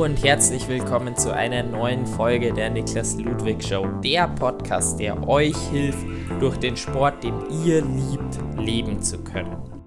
Und herzlich willkommen zu einer neuen Folge der Niklas Ludwig Show, der Podcast, der euch hilft, durch den Sport, den ihr liebt, leben zu können.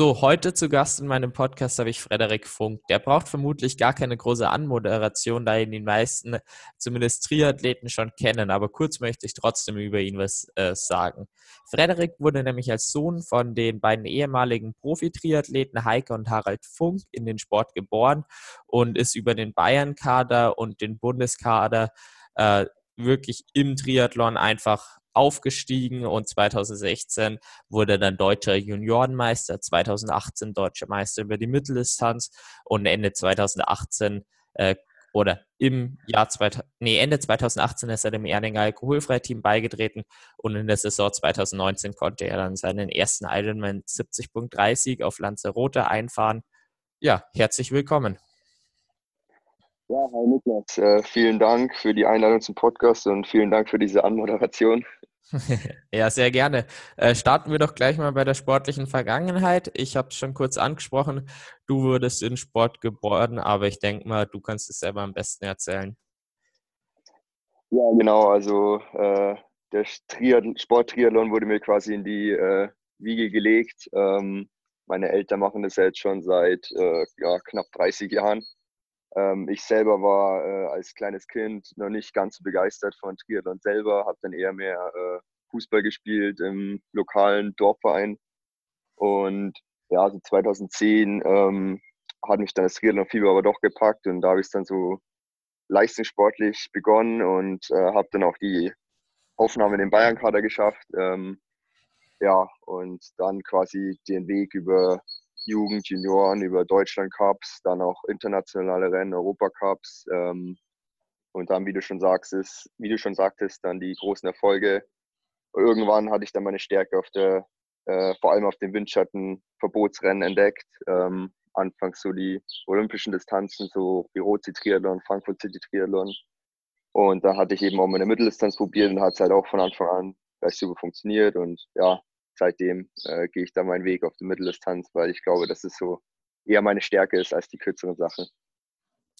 So, heute zu Gast in meinem Podcast habe ich Frederik Funk. Der braucht vermutlich gar keine große Anmoderation, da ihn die meisten, zumindest Triathleten, schon kennen. Aber kurz möchte ich trotzdem über ihn was äh, sagen. Frederik wurde nämlich als Sohn von den beiden ehemaligen Profi-Triathleten Heike und Harald Funk in den Sport geboren und ist über den Bayern-Kader und den Bundeskader äh, wirklich im Triathlon einfach aufgestiegen und 2016 wurde er dann deutscher Juniorenmeister, 2018 deutscher Meister über die Mitteldistanz und Ende 2018 äh, oder im Jahr 2000, nee, Ende 2018 ist er dem Erdinger Alkoholfreiteam beigetreten und in der Saison 2019 konnte er dann seinen ersten Ironman 70.3 Sieg auf Lanzarote einfahren. Ja, herzlich willkommen. Ja, hi Niklas. Äh, vielen Dank für die Einladung zum Podcast und vielen Dank für diese Anmoderation. ja, sehr gerne. Äh, starten wir doch gleich mal bei der sportlichen Vergangenheit. Ich habe es schon kurz angesprochen, du wurdest in Sport geboren, aber ich denke mal, du kannst es selber am besten erzählen. Ja, genau. Also äh, der Sport-Triathlon wurde mir quasi in die äh, Wiege gelegt. Ähm, meine Eltern machen das jetzt schon seit äh, ja, knapp 30 Jahren. Ähm, ich selber war äh, als kleines Kind noch nicht ganz so begeistert von Triathlon selber, habe dann eher mehr äh, Fußball gespielt im lokalen Dorfverein. Und ja, so 2010 ähm, hat mich dann das Triathlon-Fieber aber doch gepackt und da habe ich es dann so leistungssportlich begonnen und äh, habe dann auch die Aufnahme in den Bayern-Kader geschafft. Ähm, ja, und dann quasi den Weg über Jugend, Junioren, über Deutschland Cups, dann auch internationale Rennen, Europacups ähm, und dann, wie du schon sagst, ist, wie du schon sagtest, dann die großen Erfolge. Irgendwann hatte ich dann meine Stärke auf der, äh, vor allem auf dem Windschatten Verbotsrennen entdeckt. Ähm, anfangs so die olympischen Distanzen, so Birozi Triathlon, Frankfurt City Triathlon. Und da hatte ich eben auch meine Mitteldistanz probiert und hat es halt auch von Anfang an gleich super funktioniert. Und ja, seitdem äh, gehe ich da meinen Weg auf die Mitteldistanz, weil ich glaube, dass es so eher meine Stärke ist als die kürzeren Sachen.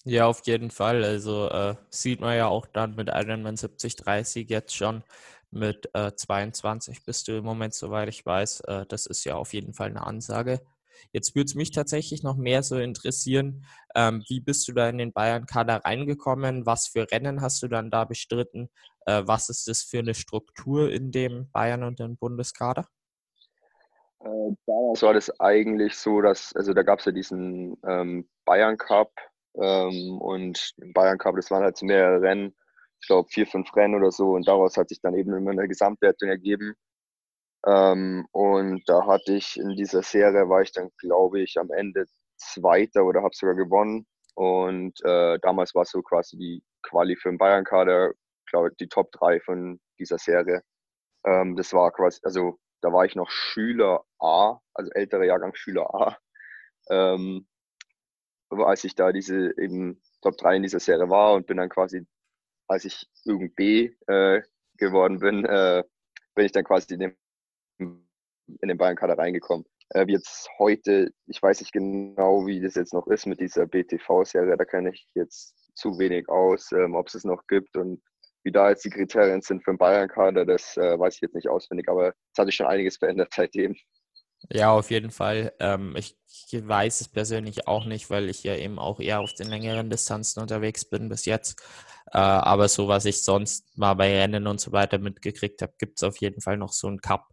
Ja, auf jeden Fall. Also äh, sieht man ja auch dann mit Ironman 70, 30 jetzt schon. Mit äh, 22 bist du im Moment, soweit ich weiß. Äh, das ist ja auf jeden Fall eine Ansage. Jetzt würde es mich tatsächlich noch mehr so interessieren, ähm, wie bist du da in den Bayern-Kader reingekommen? Was für Rennen hast du dann da bestritten? Äh, was ist das für eine Struktur in dem Bayern- und dem Bundeskader? Äh, damals war das eigentlich so, dass, also da gab es ja diesen ähm, Bayern Cup ähm, und im Bayern Cup, das waren halt mehrere Rennen, ich glaube vier, fünf Rennen oder so und daraus hat sich dann eben immer eine Gesamtwertung ergeben. Ähm, und da hatte ich in dieser Serie, war ich dann, glaube ich, am Ende Zweiter oder habe sogar gewonnen. Und äh, damals war so quasi die Quali für den Bayern-Kader, glaube ich, die Top 3 von dieser Serie. Ähm, das war quasi, also da war ich noch Schüler A, also älterer Jahrgang Schüler A. Ähm, als ich da diese eben Top 3 in dieser Serie war und bin dann quasi, als ich Jugend B äh, geworden bin, äh, bin ich dann quasi in den, in den Bayern-Kader reingekommen. Äh, jetzt heute, ich weiß nicht genau, wie das jetzt noch ist mit dieser BTV-Serie, da kenne ich jetzt zu wenig aus, ähm, ob es es noch gibt und wie da jetzt die Kriterien sind für den Bayern-Kader, das äh, weiß ich jetzt nicht auswendig, aber es hat sich schon einiges verändert seitdem. Ja, auf jeden Fall. Ähm, ich, weiß es persönlich auch nicht, weil ich ja eben auch eher auf den längeren Distanzen unterwegs bin bis jetzt. Äh, aber so, was ich sonst mal bei Rennen und so weiter mitgekriegt habe, gibt es auf jeden Fall noch so einen Cup.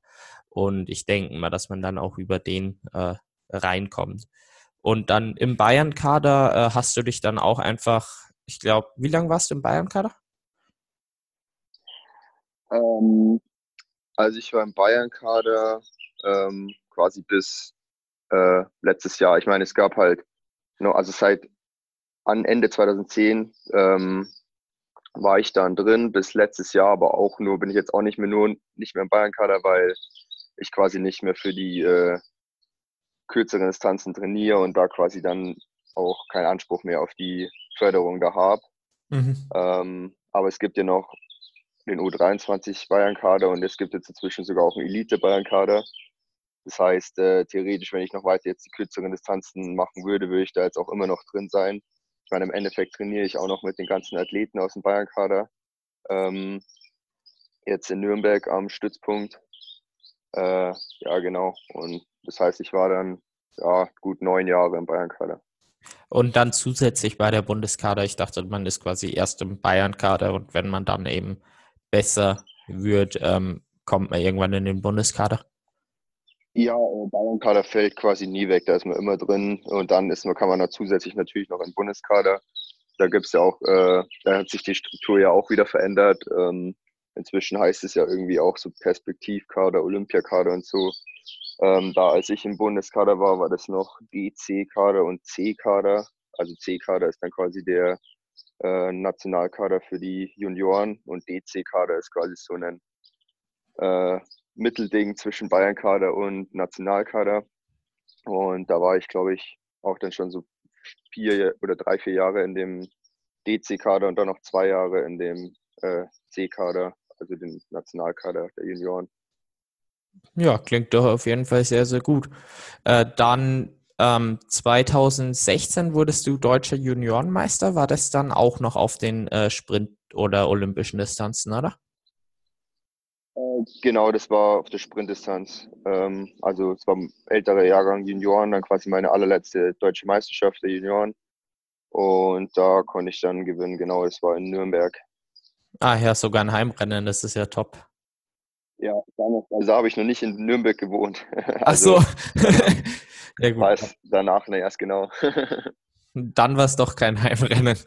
Und ich denke mal, dass man dann auch über den äh, reinkommt. Und dann im Bayern-Kader äh, hast du dich dann auch einfach, ich glaube, wie lange warst du im Bayern-Kader? Ähm, also ich war im Bayern-Kader ähm, quasi bis äh, letztes Jahr. Ich meine, es gab halt, no, also seit an Ende 2010 ähm, war ich dann drin bis letztes Jahr, aber auch nur bin ich jetzt auch nicht mehr nur nicht mehr im Bayern-Kader, weil ich quasi nicht mehr für die äh, kürzeren Distanzen trainiere und da quasi dann auch keinen Anspruch mehr auf die Förderung da habe. Mhm. Ähm, aber es gibt ja noch den U23 Bayern-Kader und es gibt jetzt inzwischen sogar auch einen Elite-Bayern-Kader. Das heißt, äh, theoretisch, wenn ich noch weiter jetzt die kürzeren Distanzen machen würde, würde ich da jetzt auch immer noch drin sein. Ich meine, im Endeffekt trainiere ich auch noch mit den ganzen Athleten aus dem Bayern-Kader. Ähm, jetzt in Nürnberg am Stützpunkt. Äh, ja, genau. Und das heißt, ich war dann ja, gut neun Jahre im Bayern-Kader. Und dann zusätzlich bei der Bundeskader, ich dachte, man ist quasi erst im Bayern-Kader und wenn man dann eben besser wird, ähm, kommt man irgendwann in den Bundeskader. Ja, äh, Bayern-Kader fällt quasi nie weg, da ist man immer drin und dann ist man, kann man da zusätzlich natürlich noch den Bundeskader. Da gibt es ja auch, äh, da hat sich die Struktur ja auch wieder verändert. Ähm, inzwischen heißt es ja irgendwie auch so Perspektivkader, Olympiakader und so. Ähm, da als ich im Bundeskader war, war das noch DC-Kader und C-Kader. Also C-Kader ist dann quasi der äh, Nationalkader für die Junioren und DC-Kader ist quasi so ein äh, Mittelding zwischen Bayern-Kader und Nationalkader. Und da war ich, glaube ich, auch dann schon so vier oder drei, vier Jahre in dem DC-Kader und dann noch zwei Jahre in dem äh, C-Kader, also dem Nationalkader der Junioren. Ja, klingt doch auf jeden Fall sehr, sehr gut. Äh, dann ähm, 2016 wurdest du deutscher Juniorenmeister. War das dann auch noch auf den äh, Sprint- oder olympischen Distanzen, oder? Äh, genau, das war auf der Sprintdistanz. Ähm, also es war ein älterer Jahrgang Junioren, dann quasi meine allerletzte deutsche Meisterschaft der Junioren. Und da konnte ich dann gewinnen, genau, es war in Nürnberg. Ah ja, sogar ein Heimrennen, das ist ja top. Ja, damals, also habe ich noch nicht in Nürnberg gewohnt. Ach so. Also, ja, gut. War es danach, ne, erst genau. Dann war es doch kein Heimrennen.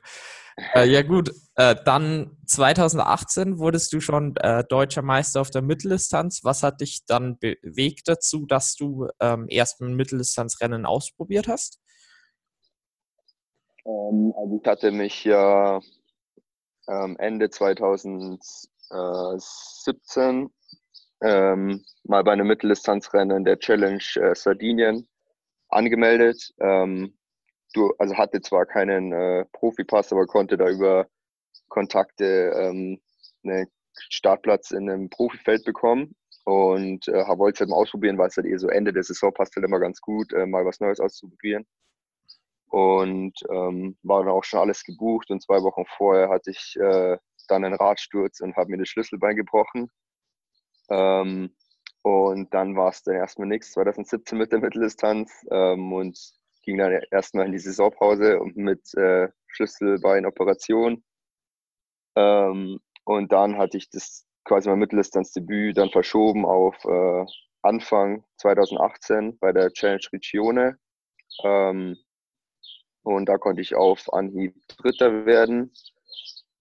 Äh, ja gut, äh, dann 2018 wurdest du schon äh, deutscher Meister auf der Mitteldistanz. Was hat dich dann bewegt dazu, dass du ähm, erst ein Mitteldistanzrennen ausprobiert hast? Ähm, also ich hatte mich ja ähm, Ende 2017 ähm, mal bei einem Mitteldistanzrennen der Challenge äh, Sardinien angemeldet. Ähm, du, also hatte zwar keinen äh, Profipass, aber konnte da über Kontakte ähm, einen Startplatz in einem Profifeld bekommen und äh, wollte es halt mal ausprobieren, weil es halt eh so Ende der Saison passt halt immer ganz gut, äh, mal was Neues auszuprobieren. Und ähm, war dann auch schon alles gebucht und zwei Wochen vorher hatte ich äh, dann einen Radsturz und habe mir das Schlüsselbein gebrochen. Ähm, und dann war es dann erstmal nichts, 2017 mit der Mitteldistanz ähm, und ging dann erstmal in die Saisonpause und mit äh, Schlüsselbeinoperation. Ähm, und dann hatte ich das quasi mein Mitteldistanzdebüt dann verschoben auf äh, Anfang 2018 bei der Challenge Regione. Ähm, und da konnte ich auf Anhieb Dritter werden.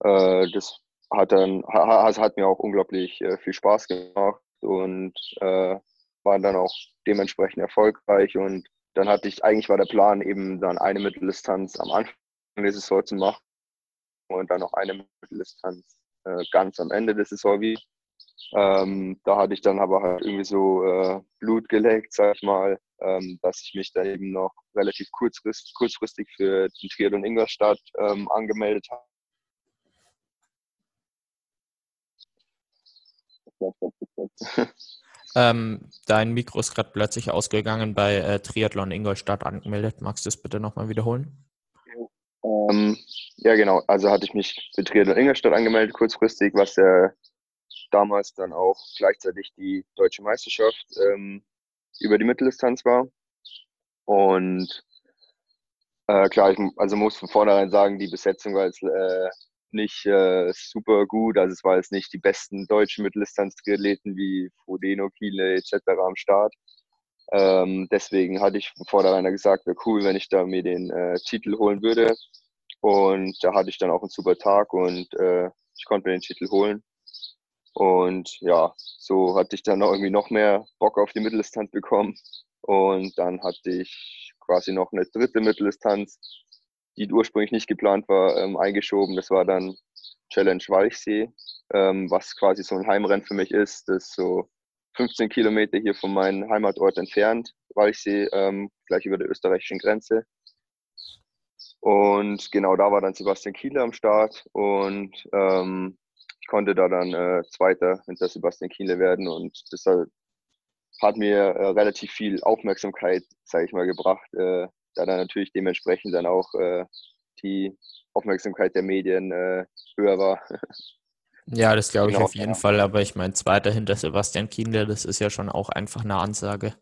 Äh, das hat dann hat, hat mir auch unglaublich äh, viel Spaß gemacht und äh, war dann auch dementsprechend erfolgreich und dann hatte ich, eigentlich war der Plan eben dann eine Mitteldistanz am Anfang der Saison zu machen und dann noch eine Mitteldistanz äh, ganz am Ende der Saison wie. Ähm, da hatte ich dann aber halt irgendwie so äh, Blut geleckt, sag ich mal, ähm, dass ich mich da eben noch relativ kurzfristig, kurzfristig für den Triathlon Ingolstadt ähm, angemeldet habe ähm, dein Mikro ist gerade plötzlich ausgegangen bei äh, Triathlon Ingolstadt angemeldet. Magst du es bitte nochmal wiederholen? Ähm, ja, genau. Also hatte ich mich für Triathlon Ingolstadt angemeldet, kurzfristig, was ja damals dann auch gleichzeitig die deutsche Meisterschaft ähm, über die Mitteldistanz war. Und äh, klar, ich also muss von vornherein sagen, die Besetzung war jetzt äh, nicht äh, super gut. Also es war jetzt nicht die besten deutschen Mitteldistanz-Triathleten wie Frodeno, Kiele etc. am Start. Ähm, deswegen hatte ich von vornherein gesagt, wäre cool, wenn ich da mir den äh, Titel holen würde. Und da hatte ich dann auch einen super Tag und äh, ich konnte mir den Titel holen. Und ja, so hatte ich dann irgendwie noch mehr Bock auf die Mitteldistanz bekommen. Und dann hatte ich quasi noch eine dritte Mitteldistanz die ursprünglich nicht geplant war, ähm, eingeschoben. Das war dann Challenge Walchsee, ähm, was quasi so ein Heimrennen für mich ist. Das ist so 15 Kilometer hier von meinem Heimatort entfernt, Walchsee, ähm, gleich über der österreichischen Grenze. Und genau da war dann Sebastian Kiele am Start und ähm, ich konnte da dann äh, Zweiter hinter Sebastian Kiele werden und das hat mir äh, relativ viel Aufmerksamkeit, sage ich mal, gebracht, äh, da dann natürlich dementsprechend dann auch äh, die Aufmerksamkeit der Medien äh, höher war. Ja, das glaube ich genau, auf jeden ja. Fall, aber ich meine, zweiter hinter Sebastian Kienle, das ist ja schon auch einfach eine Ansage.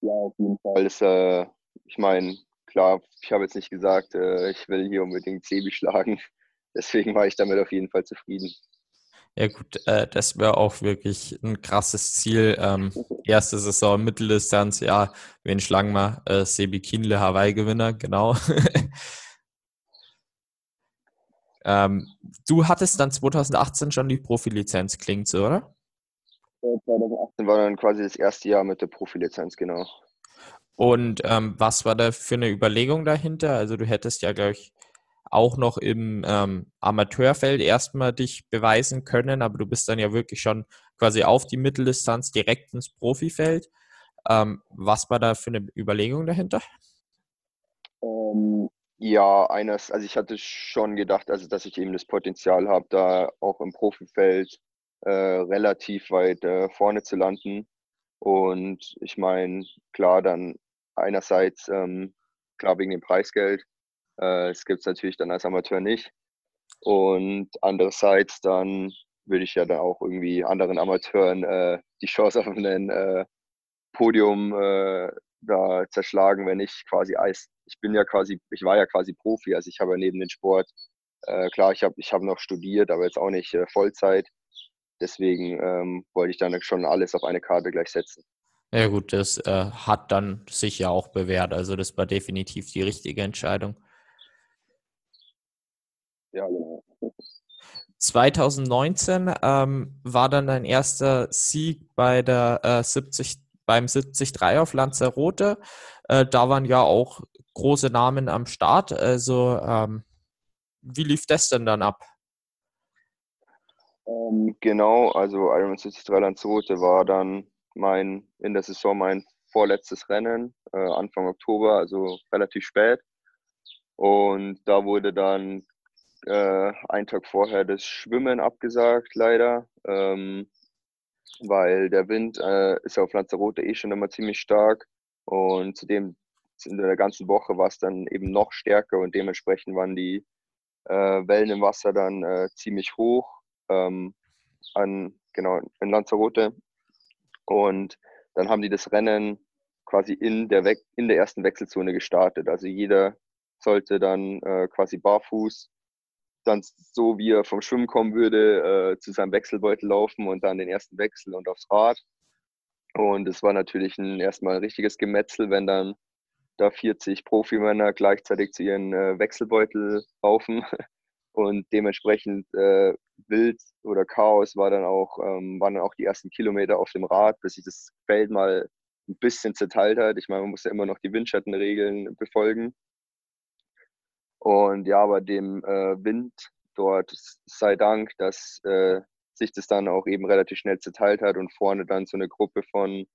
Ja, auf jeden Fall. Ist, äh, ich meine, klar, ich habe jetzt nicht gesagt, äh, ich will hier unbedingt Sebi schlagen. Deswegen war ich damit auf jeden Fall zufrieden. Ja gut, äh, das wäre auch wirklich ein krasses Ziel. Ähm, erste Saison Mitteldistanz, ja, wen schlagen wir? Äh, Sebi Kienle, Hawaii-Gewinner, genau. ähm, du hattest dann 2018 schon die Profilizenz, klingt so, oder? 2018 war dann quasi das erste Jahr mit der Profilizenz, genau. Und ähm, was war da für eine Überlegung dahinter? Also du hättest ja, glaube ich, auch noch im ähm, Amateurfeld erstmal dich beweisen können, aber du bist dann ja wirklich schon quasi auf die Mitteldistanz direkt ins Profifeld. Ähm, was war da für eine Überlegung dahinter? Ähm, ja, eines, also ich hatte schon gedacht, also dass ich eben das Potenzial habe, da auch im Profifeld äh, relativ weit äh, vorne zu landen. Und ich meine, klar, dann einerseits, ähm, klar wegen dem Preisgeld, äh, das gibt es natürlich dann als Amateur nicht. Und andererseits dann würde ich ja dann auch irgendwie anderen Amateuren äh, die Chance auf ein äh, Podium äh, da zerschlagen, wenn ich quasi Eis. Ich bin ja quasi, ich war ja quasi Profi, also ich habe ja neben dem Sport, äh, klar, ich habe ich hab noch studiert, aber jetzt auch nicht äh, Vollzeit. Deswegen ähm, wollte ich dann schon alles auf eine Karte gleich setzen. Ja gut, das äh, hat dann sich ja auch bewährt. Also das war definitiv die richtige Entscheidung. Ja, genau. 2019 ähm, war dann dein erster Sieg bei der äh, 70, beim 73 auf Lanzarote. Äh, da waren ja auch große Namen am Start. Also ähm, wie lief das denn dann ab? Ähm, genau, also Ironman 73 Lanzarote war dann mein in der Saison mein vorletztes Rennen, äh, Anfang Oktober, also relativ spät. Und da wurde dann äh, einen Tag vorher das Schwimmen abgesagt, leider, ähm, weil der Wind äh, ist auf Lanzarote eh schon immer ziemlich stark und zudem in der ganzen Woche war es dann eben noch stärker und dementsprechend waren die äh, Wellen im Wasser dann äh, ziemlich hoch ähm, an, genau, in Lanzarote und dann haben die das Rennen quasi in der, We in der ersten Wechselzone gestartet. Also jeder sollte dann äh, quasi barfuß dann so, wie er vom Schwimmen kommen würde, äh, zu seinem Wechselbeutel laufen und dann den ersten Wechsel und aufs Rad. Und es war natürlich ein, erstmal ein richtiges Gemetzel, wenn dann da 40 Profimänner gleichzeitig zu ihren äh, Wechselbeutel laufen. Und dementsprechend äh, wild oder Chaos war dann auch, ähm, waren dann auch die ersten Kilometer auf dem Rad, bis sich das Feld mal ein bisschen zerteilt hat. Ich meine, man muss ja immer noch die Windschattenregeln befolgen. Und ja, bei dem äh, Wind dort sei Dank, dass äh, sich das dann auch eben relativ schnell zerteilt hat und vorne dann so eine Gruppe von,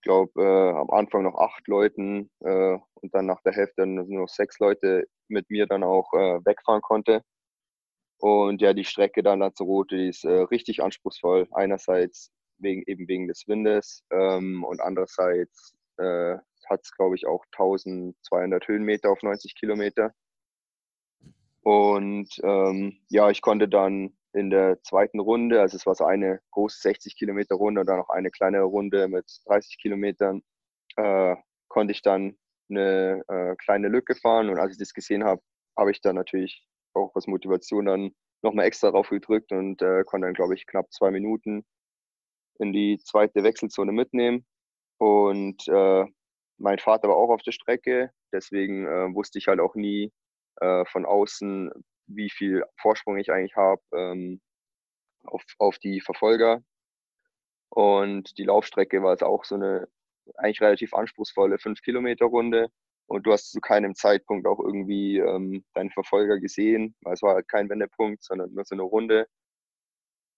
glaube, äh, am Anfang noch acht Leuten äh, und dann nach der Hälfte nur noch sechs Leute mit mir dann auch äh, wegfahren konnte. Und ja, die Strecke dann Lanzarote, die ist äh, richtig anspruchsvoll. Einerseits wegen, eben wegen des Windes ähm, und andererseits hat es, glaube ich, auch 1200 Höhenmeter auf 90 Kilometer. Und ähm, ja, ich konnte dann in der zweiten Runde, also es war so eine große 60 Kilometer Runde und dann noch eine kleinere Runde mit 30 Kilometern, äh, konnte ich dann eine äh, kleine Lücke fahren. Und als ich das gesehen habe, habe ich dann natürlich auch aus Motivation dann nochmal extra drauf gedrückt und äh, konnte dann, glaube ich, knapp zwei Minuten in die zweite Wechselzone mitnehmen. Und äh, mein Vater war auch auf der Strecke, deswegen äh, wusste ich halt auch nie, äh, von außen, wie viel Vorsprung ich eigentlich habe ähm, auf, auf die Verfolger. Und die Laufstrecke war jetzt auch so eine eigentlich relativ anspruchsvolle 5-Kilometer-Runde. Und du hast zu keinem Zeitpunkt auch irgendwie ähm, deinen Verfolger gesehen. Es war halt kein Wendepunkt, sondern nur so eine Runde.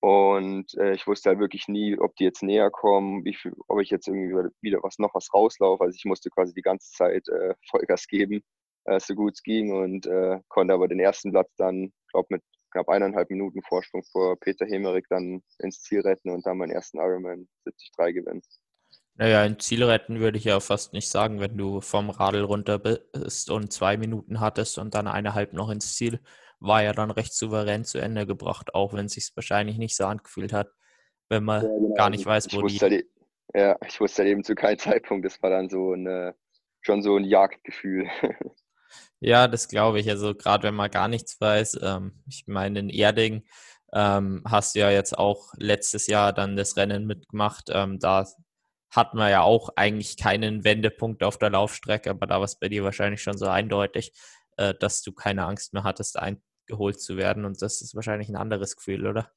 Und äh, ich wusste halt wirklich nie, ob die jetzt näher kommen, wie viel, ob ich jetzt irgendwie wieder was noch was rauslaufe. Also ich musste quasi die ganze Zeit äh, Vollgas geben äh, so gut es ging und äh, konnte aber den ersten Platz dann, glaube mit knapp eineinhalb Minuten Vorsprung vor Peter Hemerik dann ins Ziel retten und dann meinen ersten Ironman 73 gewinnen. Naja, ein Ziel retten würde ich ja fast nicht sagen, wenn du vom Radl runter bist und zwei Minuten hattest und dann eineinhalb noch ins Ziel, war ja dann recht souverän zu Ende gebracht, auch wenn es sich wahrscheinlich nicht so angefühlt hat, wenn man ja, genau. gar nicht weiß, wo ich die... Halt, e-, ja, ich wusste halt eben zu keinem Zeitpunkt, das war dann so eine, schon so ein Jagdgefühl. Ja, das glaube ich. Also gerade wenn man gar nichts weiß. Ähm, ich meine, in Erding ähm, hast du ja jetzt auch letztes Jahr dann das Rennen mitgemacht. Ähm, da hat man ja auch eigentlich keinen Wendepunkt auf der Laufstrecke, aber da war es bei dir wahrscheinlich schon so eindeutig, äh, dass du keine Angst mehr hattest, eingeholt zu werden. Und das ist wahrscheinlich ein anderes Gefühl, oder?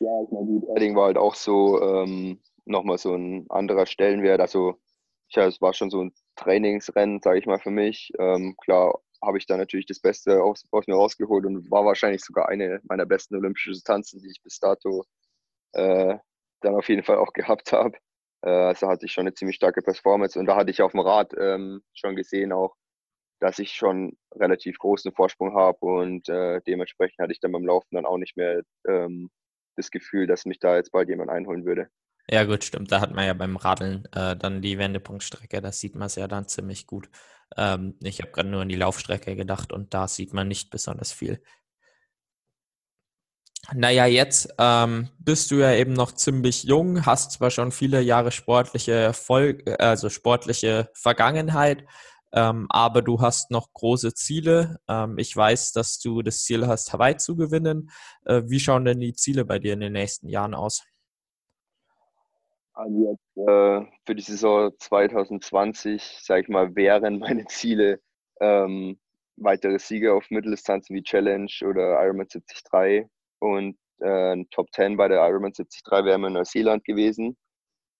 Ja, ich meine, gut, Erding war halt auch so ähm, nochmal so ein anderer Stellenwert. Also ja, es war schon so ein Trainingsrennen, sage ich mal, für mich. Ähm, klar habe ich da natürlich das Beste aus, aus, mir rausgeholt und war wahrscheinlich sogar eine meiner besten olympischen Distanzen, die ich bis dato äh, dann auf jeden Fall auch gehabt habe. Äh, also hatte ich schon eine ziemlich starke Performance und da hatte ich auf dem Rad ähm, schon gesehen auch, dass ich schon relativ großen Vorsprung habe und äh, dementsprechend hatte ich dann beim Laufen dann auch nicht mehr ähm, das Gefühl, dass mich da jetzt bald jemand einholen würde. Ja, gut, stimmt. Da hat man ja beim Radeln äh, dann die Wendepunktstrecke, da sieht man es ja dann ziemlich gut. Ähm, ich habe gerade nur an die Laufstrecke gedacht und da sieht man nicht besonders viel. Naja, jetzt ähm, bist du ja eben noch ziemlich jung, hast zwar schon viele Jahre sportliche Erfolg, also sportliche Vergangenheit, ähm, aber du hast noch große Ziele. Ähm, ich weiß, dass du das Ziel hast, Hawaii zu gewinnen. Äh, wie schauen denn die Ziele bei dir in den nächsten Jahren aus? Also jetzt äh, für die Saison 2020, sage ich mal, wären meine Ziele ähm, weitere Siege auf Mitteldistanzen wie Challenge oder Ironman 73 und äh, Top 10 bei der Ironman 73 wäre in Neuseeland gewesen.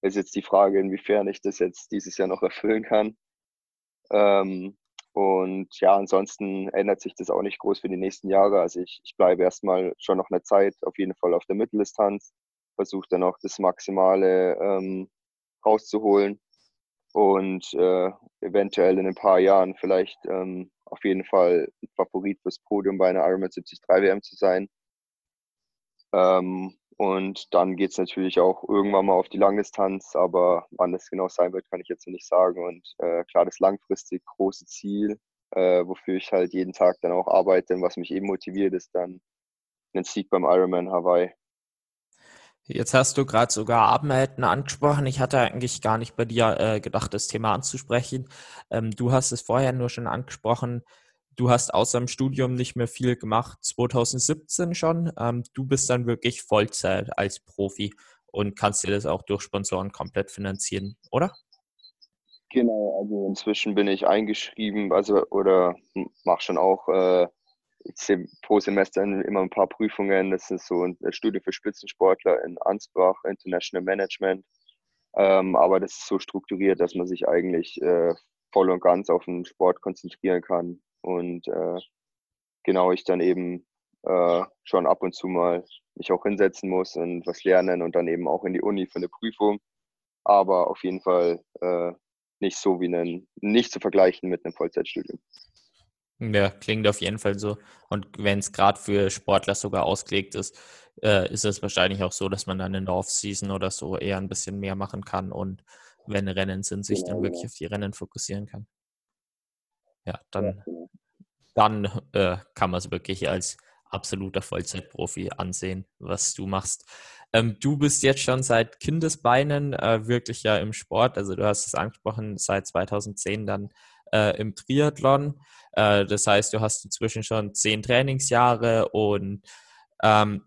Ist jetzt die Frage, inwiefern ich das jetzt dieses Jahr noch erfüllen kann. Ähm, und ja, ansonsten ändert sich das auch nicht groß für die nächsten Jahre. Also ich, ich bleibe erstmal schon noch eine Zeit auf jeden Fall auf der Mitteldistanz versuche dann auch das Maximale ähm, rauszuholen und äh, eventuell in ein paar Jahren vielleicht ähm, auf jeden Fall Favorit fürs Podium bei einer Ironman 73 WM zu sein. Ähm, und dann geht es natürlich auch irgendwann mal auf die Langdistanz, aber wann das genau sein wird, kann ich jetzt noch nicht sagen. Und äh, klar, das langfristig große Ziel, äh, wofür ich halt jeden Tag dann auch arbeite und was mich eben motiviert, ist dann ein Sieg beim Ironman Hawaii. Jetzt hast du gerade sogar Abmelden angesprochen. Ich hatte eigentlich gar nicht bei dir äh, gedacht, das Thema anzusprechen. Ähm, du hast es vorher nur schon angesprochen. Du hast außer dem Studium nicht mehr viel gemacht, 2017 schon. Ähm, du bist dann wirklich Vollzeit als Profi und kannst dir das auch durch Sponsoren komplett finanzieren, oder? Genau, also inzwischen bin ich eingeschrieben, also oder mache schon auch äh, ich sehe pro Semester immer ein paar Prüfungen. Das ist so eine Studie für Spitzensportler in Ansbach, International Management. Ähm, aber das ist so strukturiert, dass man sich eigentlich äh, voll und ganz auf den Sport konzentrieren kann. Und äh, genau ich dann eben äh, schon ab und zu mal mich auch hinsetzen muss und was lernen und dann eben auch in die Uni für eine Prüfung. Aber auf jeden Fall äh, nicht so wie ein, nicht zu vergleichen mit einem Vollzeitstudium. Ja, klingt auf jeden Fall so. Und wenn es gerade für Sportler sogar ausgelegt ist, äh, ist es wahrscheinlich auch so, dass man dann in der Off-Season oder so eher ein bisschen mehr machen kann und wenn Rennen sind, sich dann wirklich auf die Rennen fokussieren kann. Ja, dann, genau. dann äh, kann man es wirklich als absoluter Vollzeitprofi ansehen, was du machst. Ähm, du bist jetzt schon seit Kindesbeinen äh, wirklich ja im Sport. Also du hast es angesprochen, seit 2010 dann äh, im Triathlon. Äh, das heißt, du hast inzwischen schon zehn Trainingsjahre und ähm,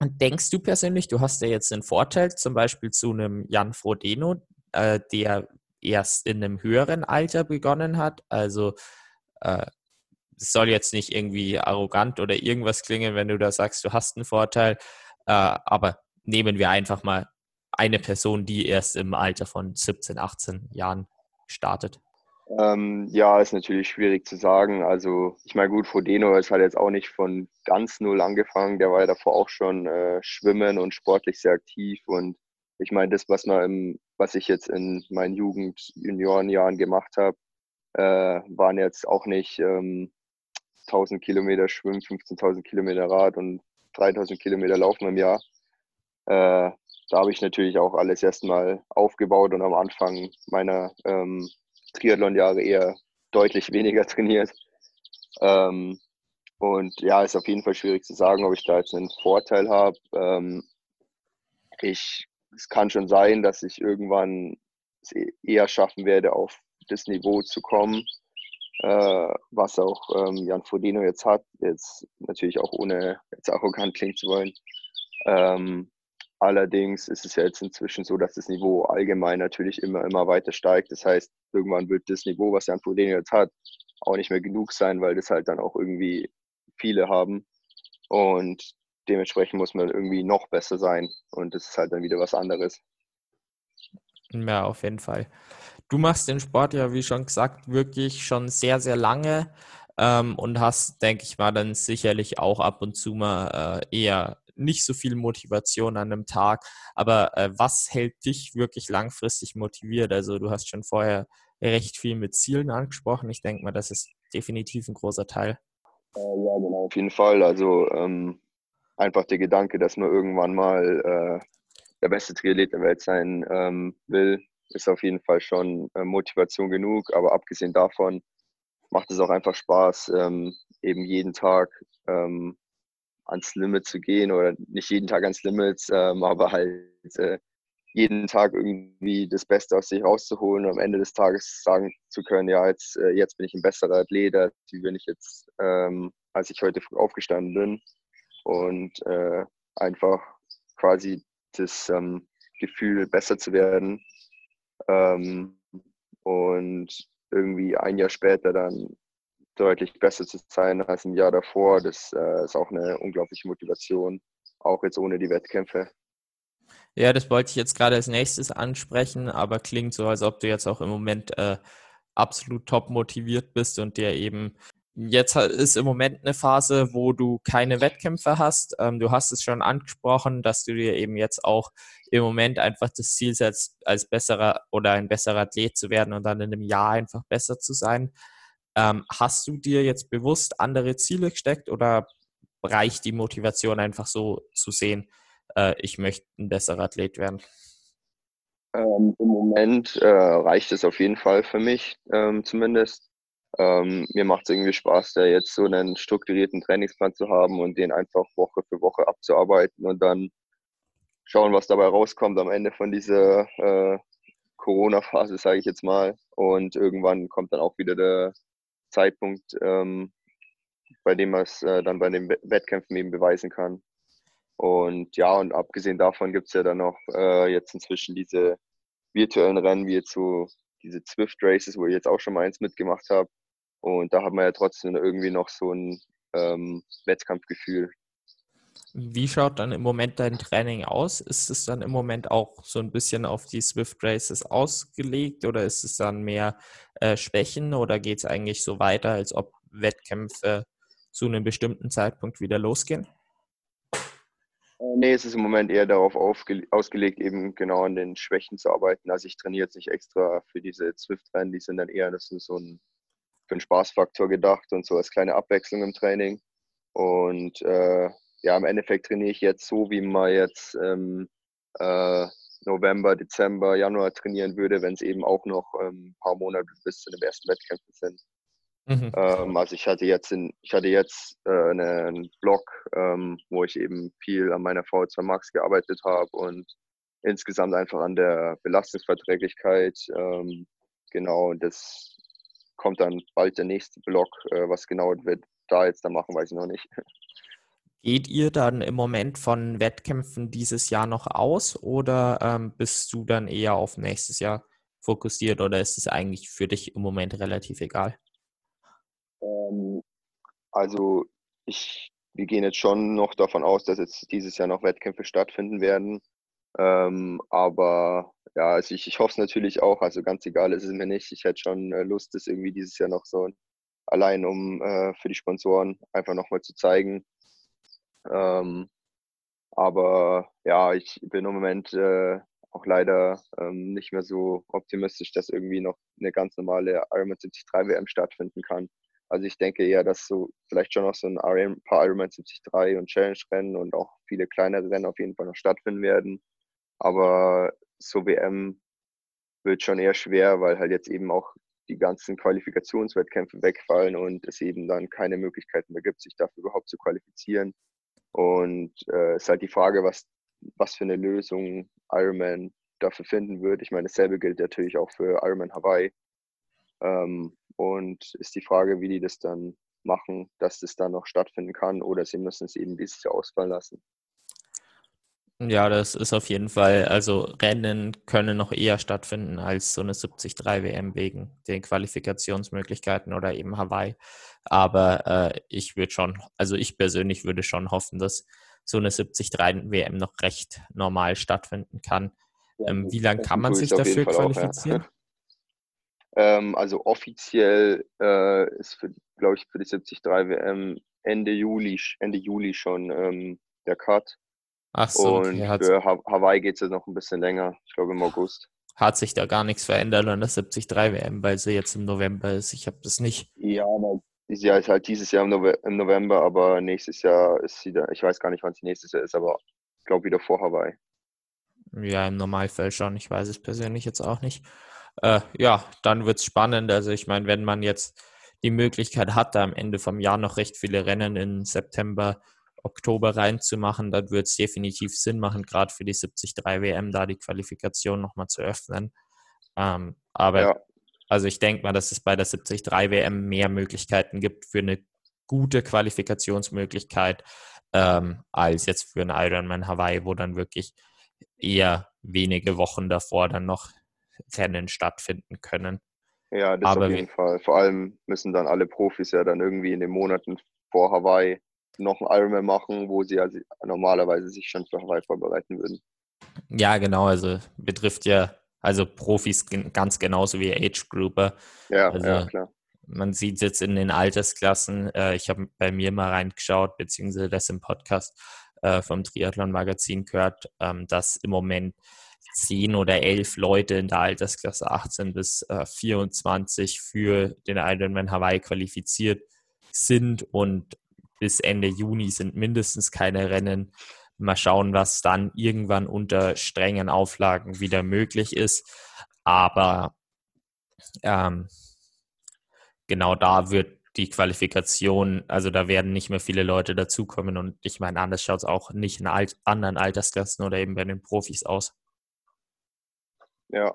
denkst du persönlich, du hast ja jetzt den Vorteil zum Beispiel zu einem Jan Frodeno, äh, der erst in einem höheren Alter begonnen hat. Also äh, soll jetzt nicht irgendwie arrogant oder irgendwas klingen, wenn du da sagst, du hast einen Vorteil. Äh, aber nehmen wir einfach mal eine Person, die erst im Alter von 17, 18 Jahren startet. Ähm, ja, ist natürlich schwierig zu sagen. Also, ich meine, gut, Frodeno ist halt jetzt auch nicht von ganz null angefangen. Der war ja davor auch schon äh, schwimmen und sportlich sehr aktiv. Und ich meine, das, was, man im, was ich jetzt in meinen Jugend-Juniorenjahren gemacht habe, äh, waren jetzt auch nicht ähm, 1000 Kilometer Schwimmen, 15.000 Kilometer Rad und 3000 Kilometer Laufen im Jahr. Äh, da habe ich natürlich auch alles erstmal aufgebaut und am Anfang meiner ähm, Triathlon-Jahre eher deutlich weniger trainiert. Ähm, und ja, ist auf jeden Fall schwierig zu sagen, ob ich da jetzt einen Vorteil habe. Ähm, ich, es kann schon sein, dass ich irgendwann es e-, eher schaffen werde, auf das Niveau zu kommen, äh, was auch ähm, Jan Frodeno jetzt hat. Jetzt natürlich auch ohne jetzt arrogant klingen zu wollen. Ähm, allerdings ist es ja jetzt inzwischen so, dass das Niveau allgemein natürlich immer, immer weiter steigt. Das heißt, irgendwann wird das Niveau, was Jan Frodeno jetzt hat, auch nicht mehr genug sein, weil das halt dann auch irgendwie viele haben. Und dementsprechend muss man irgendwie noch besser sein. Und das ist halt dann wieder was anderes. Ja, auf jeden Fall. Du machst den Sport ja, wie schon gesagt, wirklich schon sehr, sehr lange ähm, und hast, denke ich mal, dann sicherlich auch ab und zu mal äh, eher nicht so viel Motivation an einem Tag. Aber äh, was hält dich wirklich langfristig motiviert? Also du hast schon vorher recht viel mit Zielen angesprochen. Ich denke mal, das ist definitiv ein großer Teil. Äh, ja, genau, auf jeden Fall. Also ähm, einfach der Gedanke, dass man irgendwann mal äh, der beste Triathlet der Welt sein ähm, will, ist auf jeden Fall schon äh, Motivation genug. Aber abgesehen davon macht es auch einfach Spaß, ähm, eben jeden Tag ähm, ans Limit zu gehen oder nicht jeden Tag ans Limit, ähm, aber halt äh, jeden Tag irgendwie das Beste aus sich rauszuholen und am Ende des Tages sagen zu können, ja, jetzt, äh, jetzt bin ich ein besserer Athlet, wie bin ich jetzt, ähm, als ich heute früh aufgestanden bin. Und äh, einfach quasi das ähm, Gefühl, besser zu werden. Ähm, und irgendwie ein Jahr später dann deutlich besser zu sein als im Jahr davor. Das äh, ist auch eine unglaubliche Motivation, auch jetzt ohne die Wettkämpfe. Ja, das wollte ich jetzt gerade als nächstes ansprechen, aber klingt so, als ob du jetzt auch im Moment äh, absolut top motiviert bist und dir eben Jetzt ist im Moment eine Phase, wo du keine Wettkämpfe hast. Ähm, du hast es schon angesprochen, dass du dir eben jetzt auch im Moment einfach das Ziel setzt, als besserer oder ein besserer Athlet zu werden und dann in einem Jahr einfach besser zu sein. Ähm, hast du dir jetzt bewusst andere Ziele gesteckt oder reicht die Motivation einfach so zu sehen, äh, ich möchte ein besserer Athlet werden? Ähm, Im Moment äh, reicht es auf jeden Fall für mich ähm, zumindest. Ähm, mir macht es irgendwie Spaß, da jetzt so einen strukturierten Trainingsplan zu haben und den einfach Woche für Woche abzuarbeiten und dann schauen, was dabei rauskommt am Ende von dieser äh, Corona-Phase, sage ich jetzt mal. Und irgendwann kommt dann auch wieder der Zeitpunkt, ähm, bei dem man es äh, dann bei den Wettkämpfen eben beweisen kann. Und ja, und abgesehen davon gibt es ja dann noch äh, jetzt inzwischen diese virtuellen Rennen, wie jetzt so diese Zwift Races, wo ich jetzt auch schon mal eins mitgemacht habe. Und da hat man ja trotzdem irgendwie noch so ein ähm, Wettkampfgefühl. Wie schaut dann im Moment dein Training aus? Ist es dann im Moment auch so ein bisschen auf die Swift Races ausgelegt oder ist es dann mehr äh, Schwächen oder geht es eigentlich so weiter, als ob Wettkämpfe zu einem bestimmten Zeitpunkt wieder losgehen? Äh, nee, es ist im Moment eher darauf ausgelegt, eben genau an den Schwächen zu arbeiten. Also ich trainiere jetzt nicht extra für diese Zwift-Rennen, die sind dann eher, das ist so ein für einen Spaßfaktor gedacht und so als kleine Abwechslung im Training. Und äh, ja, im Endeffekt trainiere ich jetzt so, wie man jetzt ähm, äh, November, Dezember, Januar trainieren würde, wenn es eben auch noch ein ähm, paar Monate bis zu den ersten Wettkämpfen sind. Mhm. Ähm, also ich hatte jetzt, in, ich hatte jetzt äh, einen Blog, ähm, wo ich eben viel an meiner V2 Max gearbeitet habe und insgesamt einfach an der Belastungsverträglichkeit. Ähm, genau, das kommt dann bald der nächste Blog. Äh, was genau wird da jetzt da machen, weiß ich noch nicht. Geht ihr dann im Moment von Wettkämpfen dieses Jahr noch aus oder ähm, bist du dann eher auf nächstes Jahr fokussiert oder ist es eigentlich für dich im Moment relativ egal? Ähm, also ich, wir gehen jetzt schon noch davon aus, dass jetzt dieses Jahr noch Wettkämpfe stattfinden werden. Ähm, aber ja, also ich, ich hoffe es natürlich auch. Also ganz egal ist es mir nicht. Ich hätte schon äh, Lust, das irgendwie dieses Jahr noch so allein, um äh, für die Sponsoren einfach nochmal zu zeigen. Ähm, aber ja, ich bin im Moment äh, auch leider ähm, nicht mehr so optimistisch, dass irgendwie noch eine ganz normale Ironman 73 WM stattfinden kann. Also ich denke eher, dass so vielleicht schon noch so ein paar Ironman 73 und Challenge-Rennen und auch viele kleinere Rennen auf jeden Fall noch stattfinden werden. Aber so WM wird schon eher schwer, weil halt jetzt eben auch die ganzen Qualifikationswettkämpfe wegfallen und es eben dann keine Möglichkeiten mehr gibt, sich dafür überhaupt zu qualifizieren. Und äh, es ist halt die Frage, was, was für eine Lösung Ironman dafür finden wird. Ich meine, dasselbe gilt natürlich auch für Ironman Hawaii. Ähm, und ist die Frage, wie die das dann machen, dass das dann noch stattfinden kann oder sie müssen es eben dieses Jahr ausfallen lassen. Ja, das ist auf jeden Fall, also Rennen können noch eher stattfinden als so eine 73 WM wegen den Qualifikationsmöglichkeiten oder eben Hawaii. Aber äh, ich würde schon, also ich persönlich würde schon hoffen, dass so eine 73 WM noch recht normal stattfinden kann. Ähm, wie lange kann man sich dafür qualifizieren? Auch, ja. ähm, also offiziell äh, ist, glaube ich, für die 73 WM Ende Juli, Ende Juli schon ähm, der Cut. Ach so, und okay. für Hawaii geht es jetzt noch ein bisschen länger, ich glaube im August. Hat sich da gar nichts verändert an der 73 WM, weil sie jetzt im November ist. Ich habe das nicht. Ja, aber dieses Jahr ist halt dieses Jahr im November, aber nächstes Jahr ist sie da. Ich weiß gar nicht, wann sie nächstes Jahr ist, aber ich glaube wieder vor Hawaii. Ja, im Normalfall schon. Ich weiß es persönlich jetzt auch nicht. Äh, ja, dann wird es spannend. Also ich meine, wenn man jetzt die Möglichkeit hat, da am Ende vom Jahr noch recht viele Rennen in September Oktober reinzumachen, dann wird es definitiv Sinn machen, gerade für die 73 WM da die Qualifikation nochmal zu öffnen. Ähm, aber ja. also ich denke mal, dass es bei der 73 WM mehr Möglichkeiten gibt für eine gute Qualifikationsmöglichkeit ähm, als jetzt für einen Ironman Hawaii, wo dann wirklich eher wenige Wochen davor dann noch Rennen stattfinden können. Ja, das Aber auf jeden Fall. Vor allem müssen dann alle Profis ja dann irgendwie in den Monaten vor Hawaii noch einen Ironman machen, wo sie also normalerweise sich schon für Hawaii vorbereiten würden. Ja, genau, also betrifft ja also Profis ganz genauso wie Age Grouper. Ja, also, ja, klar. Man sieht es jetzt in den Altersklassen. Äh, ich habe bei mir mal reingeschaut, beziehungsweise das im Podcast äh, vom Triathlon-Magazin gehört, ähm, dass im Moment zehn oder elf Leute in der Altersklasse 18 bis 24 äh, für den Ironman Hawaii qualifiziert sind und bis Ende Juni sind mindestens keine Rennen. Mal schauen, was dann irgendwann unter strengen Auflagen wieder möglich ist. Aber ähm, genau da wird die Qualifikation, also da werden nicht mehr viele Leute dazukommen. Und ich meine, anders schaut es auch nicht in alt anderen Altersklassen oder eben bei den Profis aus. Ja,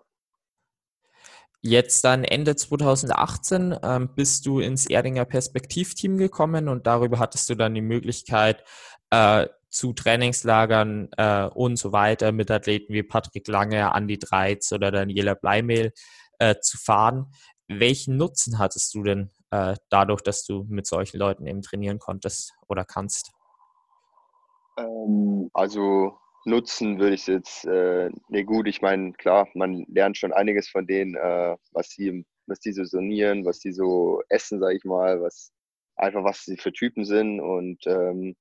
Jetzt dann Ende 2018 ähm, bist du ins Erdinger Perspektivteam gekommen und darüber hattest du dann die Möglichkeit, äh, zu Trainingslagern äh, und so weiter mit Athleten wie Patrick Lange, Andi Dreiz oder Daniela Bleimehl äh, zu fahren. Welchen Nutzen hattest du denn äh, dadurch, dass du mit solchen Leuten eben trainieren konntest oder kannst? Ähm, also nutzen würde ich jetzt, äh, ne gut, ich meine, klar, man lernt schon einiges von denen, äh, was sie, was die so sonieren, was die so essen, sage ich mal, was einfach was sie für Typen sind. Und ähm,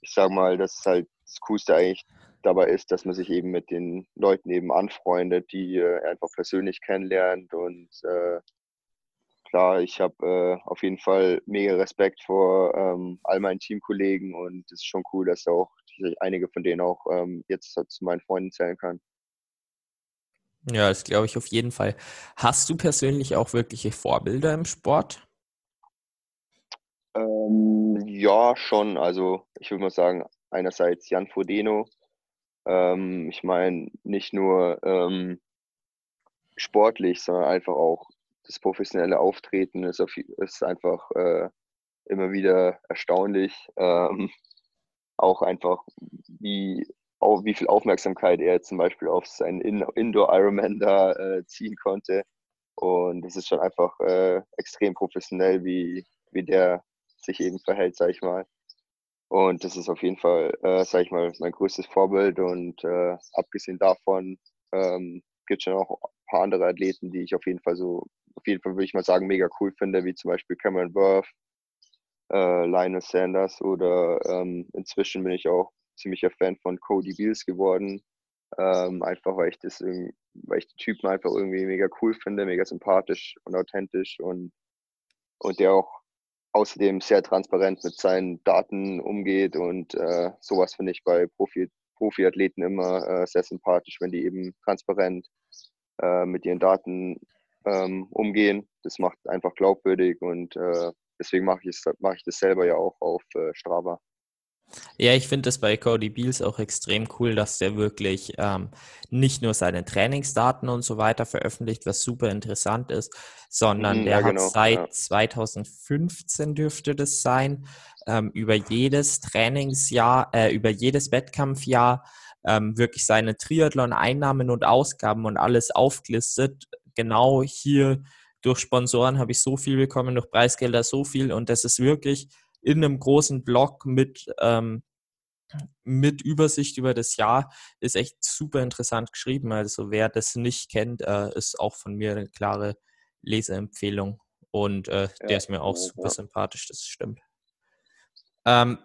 ich sage mal, das ist halt das Coolste eigentlich dabei ist, dass man sich eben mit den Leuten eben anfreundet, die äh, einfach persönlich kennenlernt. Und äh, klar, ich habe äh, auf jeden Fall mega Respekt vor ähm, all meinen Teamkollegen. Und es ist schon cool, dass auch einige von denen auch ähm, jetzt zu meinen Freunden zählen kann. Ja, das glaube ich auf jeden Fall. Hast du persönlich auch wirkliche Vorbilder im Sport? Ähm, ja, schon. Also ich würde mal sagen, einerseits Jan Frodeno. Ähm, ich meine, nicht nur ähm, sportlich, sondern einfach auch das professionelle Auftreten ist, auf, ist einfach äh, immer wieder erstaunlich. Ähm, auch einfach, wie, wie viel Aufmerksamkeit er zum Beispiel auf seinen In Indoor Ironman da äh, ziehen konnte. Und es ist schon einfach äh, extrem professionell, wie, wie der sich eben verhält, sag ich mal. Und das ist auf jeden Fall, äh, sag ich mal, mein größtes Vorbild. Und äh, abgesehen davon ähm, gibt es schon auch ein paar andere Athleten, die ich auf jeden Fall so, auf jeden Fall würde ich mal sagen, mega cool finde, wie zum Beispiel Cameron Worth, äh, Lionel Sanders oder ähm, inzwischen bin ich auch ziemlicher Fan von Cody Beals geworden. Ähm, einfach weil ich das weil ich die Typen einfach irgendwie mega cool finde, mega sympathisch und authentisch und, und der auch außerdem sehr transparent mit seinen Daten umgeht und äh, sowas finde ich bei Profi, Profiathleten immer äh, sehr sympathisch, wenn die eben transparent äh, mit ihren Daten ähm, umgehen. Das macht einfach glaubwürdig und äh, deswegen mache ich, mach ich das selber ja auch auf äh, Strava. Ja, ich finde es bei Cody Beals auch extrem cool, dass der wirklich ähm, nicht nur seine Trainingsdaten und so weiter veröffentlicht, was super interessant ist, sondern mhm, der ja, hat genau, seit ja. 2015 dürfte das sein, ähm, über jedes Trainingsjahr, äh, über jedes Wettkampfjahr ähm, wirklich seine Triathlon-Einnahmen und Ausgaben und alles aufgelistet. Genau hier durch Sponsoren habe ich so viel bekommen, durch Preisgelder so viel und das ist wirklich in einem großen Blog mit, ähm, mit Übersicht über das Jahr ist echt super interessant geschrieben. Also wer das nicht kennt, äh, ist auch von mir eine klare Leseempfehlung. Und äh, ja, der ist mir auch super ja. sympathisch, das stimmt. Ähm,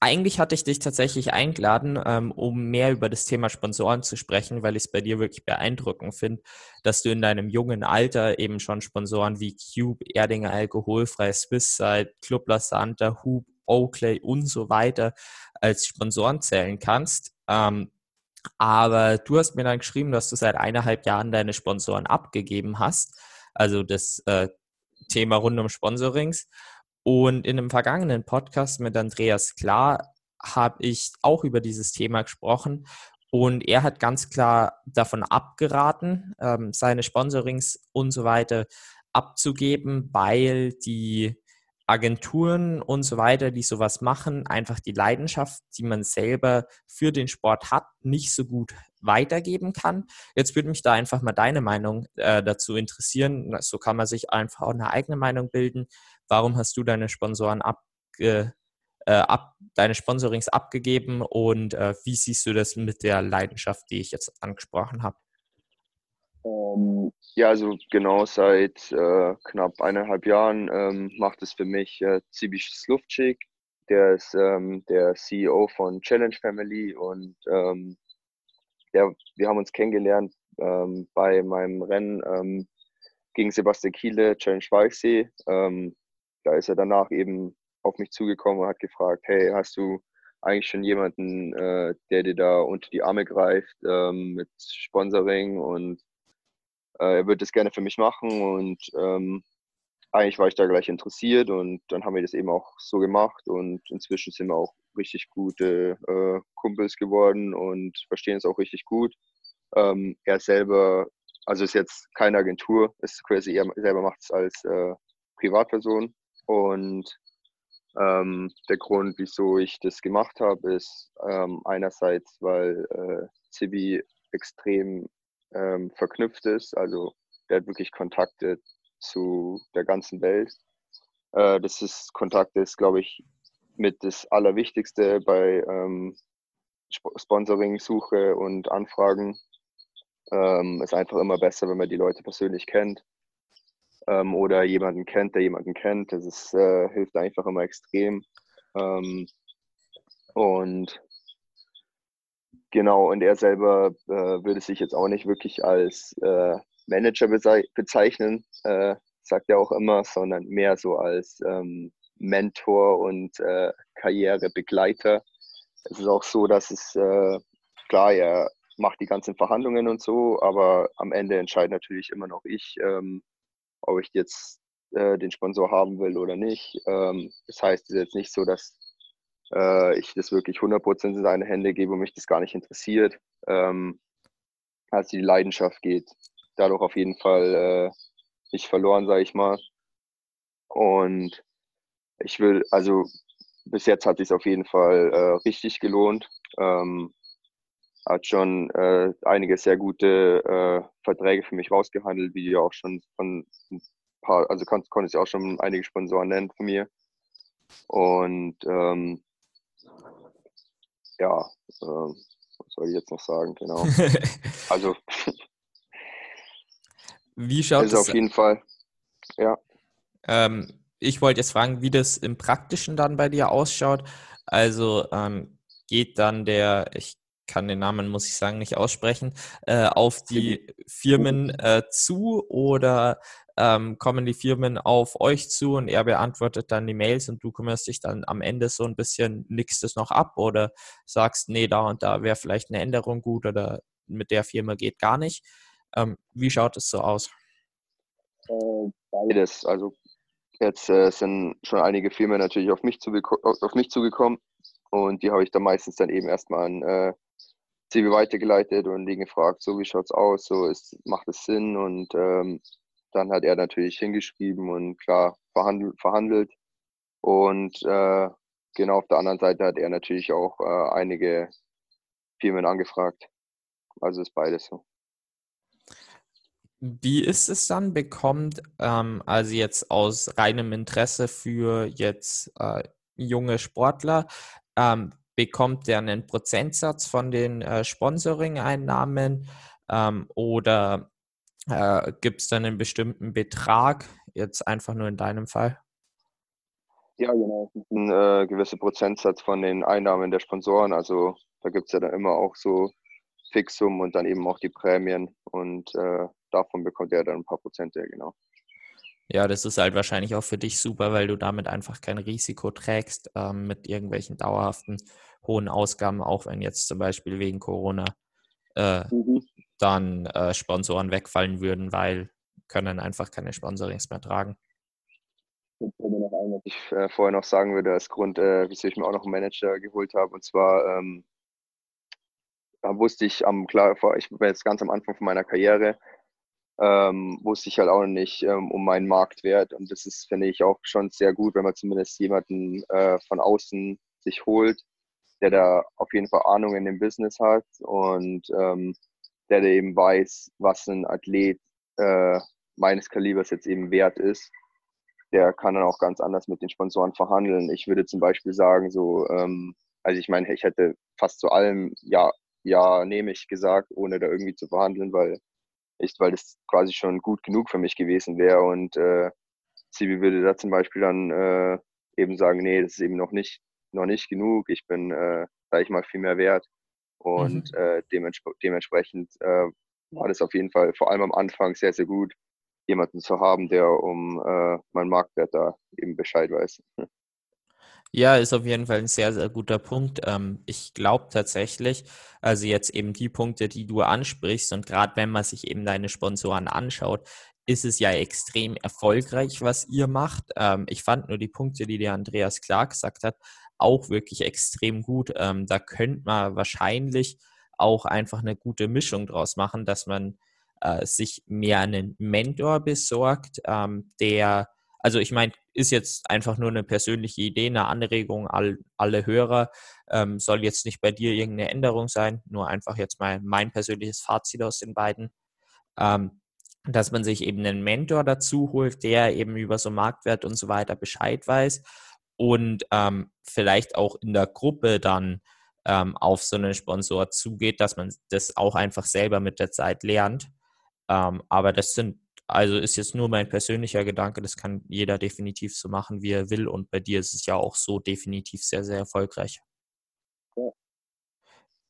eigentlich hatte ich dich tatsächlich eingeladen, ähm, um mehr über das Thema Sponsoren zu sprechen, weil ich es bei dir wirklich beeindruckend finde, dass du in deinem jungen Alter eben schon Sponsoren wie Cube, Erdinger Alkoholfrei, Swisside, Club La Santa, Hoop, Oakley und so weiter als Sponsoren zählen kannst. Ähm, aber du hast mir dann geschrieben, dass du seit eineinhalb Jahren deine Sponsoren abgegeben hast, also das äh, Thema rund um Sponsorings. Und in einem vergangenen Podcast mit Andreas Klar habe ich auch über dieses Thema gesprochen. Und er hat ganz klar davon abgeraten, ähm, seine Sponsorings und so weiter abzugeben, weil die Agenturen und so weiter, die sowas machen, einfach die Leidenschaft, die man selber für den Sport hat, nicht so gut weitergeben kann. Jetzt würde mich da einfach mal deine Meinung äh, dazu interessieren. So kann man sich einfach auch eine eigene Meinung bilden. Warum hast du deine Sponsoren abge, äh, ab, deine Sponsorings abgegeben und äh, wie siehst du das mit der Leidenschaft, die ich jetzt angesprochen habe? Ähm, ja, also genau seit äh, knapp eineinhalb Jahren ähm, macht es für mich äh, Zibisch Slufcik. Der ist ähm, der CEO von Challenge Family und ähm, der, wir haben uns kennengelernt ähm, bei meinem Rennen ähm, gegen Sebastian Kiele, Challenge Walchsee. Ähm, da ist er danach eben auf mich zugekommen und hat gefragt, hey, hast du eigentlich schon jemanden, äh, der dir da unter die Arme greift ähm, mit Sponsoring und er würde das gerne für mich machen und ähm, eigentlich war ich da gleich interessiert und dann haben wir das eben auch so gemacht und inzwischen sind wir auch richtig gute äh, Kumpels geworden und verstehen es auch richtig gut. Ähm, er selber, also ist jetzt keine Agentur, ist quasi er selber macht es als äh, Privatperson und ähm, der Grund, wieso ich das gemacht habe, ist ähm, einerseits, weil äh, Zibi extrem ähm, verknüpft ist. Also der hat wirklich Kontakte zu der ganzen Welt. Äh, das ist Kontakt ist, glaube ich, mit das Allerwichtigste bei ähm, Sponsoring, Suche und Anfragen. Ähm, ist einfach immer besser, wenn man die Leute persönlich kennt ähm, oder jemanden kennt, der jemanden kennt. Das ist, äh, hilft einfach immer extrem. Ähm, und Genau, und er selber äh, würde sich jetzt auch nicht wirklich als äh, Manager bezeichnen, äh, sagt er auch immer, sondern mehr so als ähm, Mentor und äh, Karrierebegleiter. Es ist auch so, dass es, äh, klar, er macht die ganzen Verhandlungen und so, aber am Ende entscheidet natürlich immer noch ich, ähm, ob ich jetzt äh, den Sponsor haben will oder nicht. Ähm, das heißt, es ist jetzt nicht so, dass äh, ich das wirklich 100% in seine Hände gebe und mich das gar nicht interessiert. Ähm, als die Leidenschaft geht dadurch auf jeden Fall äh, nicht verloren, sage ich mal. Und ich will, also bis jetzt hat sich auf jeden Fall äh, richtig gelohnt. Ähm, hat schon äh, einige sehr gute äh, Verträge für mich rausgehandelt, wie auch schon von ein paar, also kon konntest ja auch schon einige Sponsoren nennen von mir. Und ähm, ja, äh, was soll ich jetzt noch sagen, genau. also wie schaut es auf jeden Fall, ja. Ähm, ich wollte jetzt fragen, wie das im Praktischen dann bei dir ausschaut. Also ähm, geht dann der, ich kann den Namen, muss ich sagen, nicht aussprechen, äh, auf die Firmen äh, zu oder ähm, kommen die Firmen auf euch zu und er beantwortet dann die Mails und du kümmerst dich dann am Ende so ein bisschen, nickst es noch ab oder sagst, nee, da und da wäre vielleicht eine Änderung gut oder mit der Firma geht gar nicht. Ähm, wie schaut es so aus? Äh, beides. Also jetzt äh, sind schon einige Firmen natürlich auf mich, auf mich zugekommen und die habe ich dann meistens dann eben erstmal an CV weitergeleitet und die gefragt, so wie schaut es aus, so ist, macht es Sinn und ähm, dann hat er natürlich hingeschrieben und klar verhandelt, verhandelt. Und äh, genau auf der anderen Seite hat er natürlich auch äh, einige Firmen angefragt. Also ist beides so. Wie ist es dann? Bekommt ähm, also jetzt aus reinem Interesse für jetzt äh, junge Sportler, ähm, bekommt der einen Prozentsatz von den äh, Sponsoring-Einnahmen ähm, oder äh, Gibt es dann einen bestimmten Betrag, jetzt einfach nur in deinem Fall? Ja, genau. Ein äh, gewisser Prozentsatz von den Einnahmen der Sponsoren. Also da gibt es ja dann immer auch so Fixum und dann eben auch die Prämien. Und äh, davon bekommt er dann ein paar Prozente, genau. Ja, das ist halt wahrscheinlich auch für dich super, weil du damit einfach kein Risiko trägst ähm, mit irgendwelchen dauerhaften hohen Ausgaben, auch wenn jetzt zum Beispiel wegen Corona äh, mhm dann äh, Sponsoren wegfallen würden, weil können einfach keine Sponsorings mehr tragen. Was ich äh, vorher noch sagen würde, als Grund, äh, wieso ich mir auch noch einen Manager geholt habe, und zwar ähm, wusste ich am klar, ich bin jetzt ganz am Anfang von meiner Karriere, ähm, wusste ich halt auch nicht ähm, um meinen Marktwert. Und das ist, finde ich, auch schon sehr gut, wenn man zumindest jemanden äh, von außen sich holt, der da auf jeden Fall Ahnung in dem Business hat und ähm, der eben weiß, was ein Athlet äh, meines Kalibers jetzt eben wert ist, der kann dann auch ganz anders mit den Sponsoren verhandeln. Ich würde zum Beispiel sagen, so, ähm, also ich meine, ich hätte fast zu allem ja, ja, nehme ich gesagt, ohne da irgendwie zu verhandeln, weil ich, weil das quasi schon gut genug für mich gewesen wäre und äh, Sibi würde da zum Beispiel dann äh, eben sagen, nee, das ist eben noch nicht, noch nicht genug, ich bin, äh, sag ich mal, viel mehr wert. Und mhm. äh, dementsp dementsprechend äh, war das auf jeden Fall vor allem am Anfang sehr, sehr gut, jemanden zu haben, der um äh, meinen Marktwert da eben Bescheid weiß. Ja, ist auf jeden Fall ein sehr, sehr guter Punkt. Ähm, ich glaube tatsächlich, also jetzt eben die Punkte, die du ansprichst und gerade wenn man sich eben deine Sponsoren anschaut, ist es ja extrem erfolgreich, was ihr macht. Ähm, ich fand nur die Punkte, die der Andreas Clark gesagt hat, auch wirklich extrem gut. Ähm, da könnte man wahrscheinlich auch einfach eine gute Mischung draus machen, dass man äh, sich mehr einen Mentor besorgt, der, also ich meine, ist jetzt einfach nur eine persönliche Idee, eine Anregung, all, alle Hörer, ähm, soll jetzt nicht bei dir irgendeine Änderung sein, nur einfach jetzt mal mein persönliches Fazit aus den beiden. Ähm, dass man sich eben einen Mentor dazu holt, der eben über so Marktwert und so weiter Bescheid weiß und ähm, vielleicht auch in der Gruppe dann ähm, auf so einen Sponsor zugeht, dass man das auch einfach selber mit der Zeit lernt. Ähm, aber das sind, also ist jetzt nur mein persönlicher Gedanke, das kann jeder definitiv so machen, wie er will. Und bei dir ist es ja auch so definitiv sehr, sehr erfolgreich. Ja.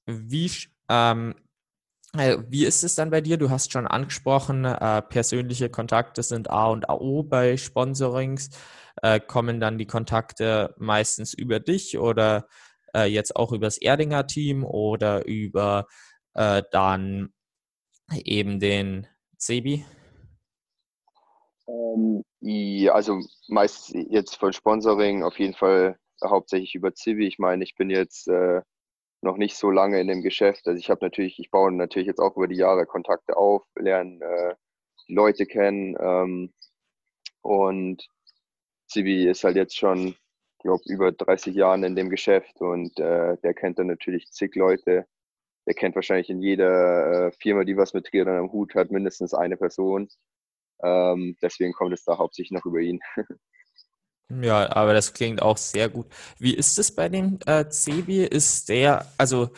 Wie, ähm, äh, wie ist es dann bei dir? Du hast schon angesprochen, äh, persönliche Kontakte sind A und O bei Sponsorings äh, kommen dann die Kontakte meistens über dich oder äh, jetzt auch übers Erdinger Team oder über äh, dann eben den Sebi? Ähm, also meist jetzt von Sponsoring auf jeden Fall hauptsächlich über Zivi. Ich meine, ich bin jetzt äh, noch nicht so lange in dem Geschäft. Also ich habe natürlich, ich baue natürlich jetzt auch über die Jahre Kontakte auf, lerne äh, Leute kennen ähm, und Zivi ist halt jetzt schon, ich glaube, über 30 Jahren in dem Geschäft und äh, der kennt dann natürlich zig Leute. Der kennt wahrscheinlich in jeder äh, Firma, die was mit Triathlon am Hut hat, mindestens eine Person. Ähm, deswegen kommt es da hauptsächlich noch über ihn. Ja, aber das klingt auch sehr gut. Wie ist es bei dem äh, Cebi? Ist der, also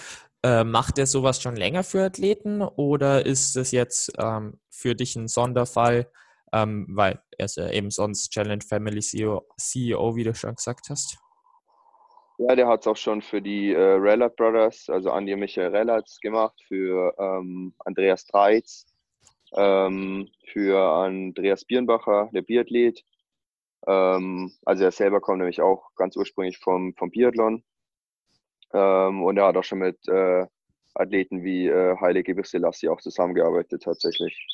äh, macht er sowas schon länger für Athleten oder ist es jetzt ähm, für dich ein Sonderfall, ähm, weil er ist ja eben sonst Challenge Family CEO, CEO, wie du schon gesagt hast. Ja, der hat es auch schon für die äh, Rellert Brothers, also Andi und Michael Rellerts gemacht, für ähm, Andreas Treitz, ähm, für Andreas Birnbacher, der Biathlet. Ähm, also er selber kommt nämlich auch ganz ursprünglich vom, vom Biathlon. Ähm, und er hat auch schon mit äh, Athleten wie äh, Haile Gebrselassie auch zusammengearbeitet tatsächlich.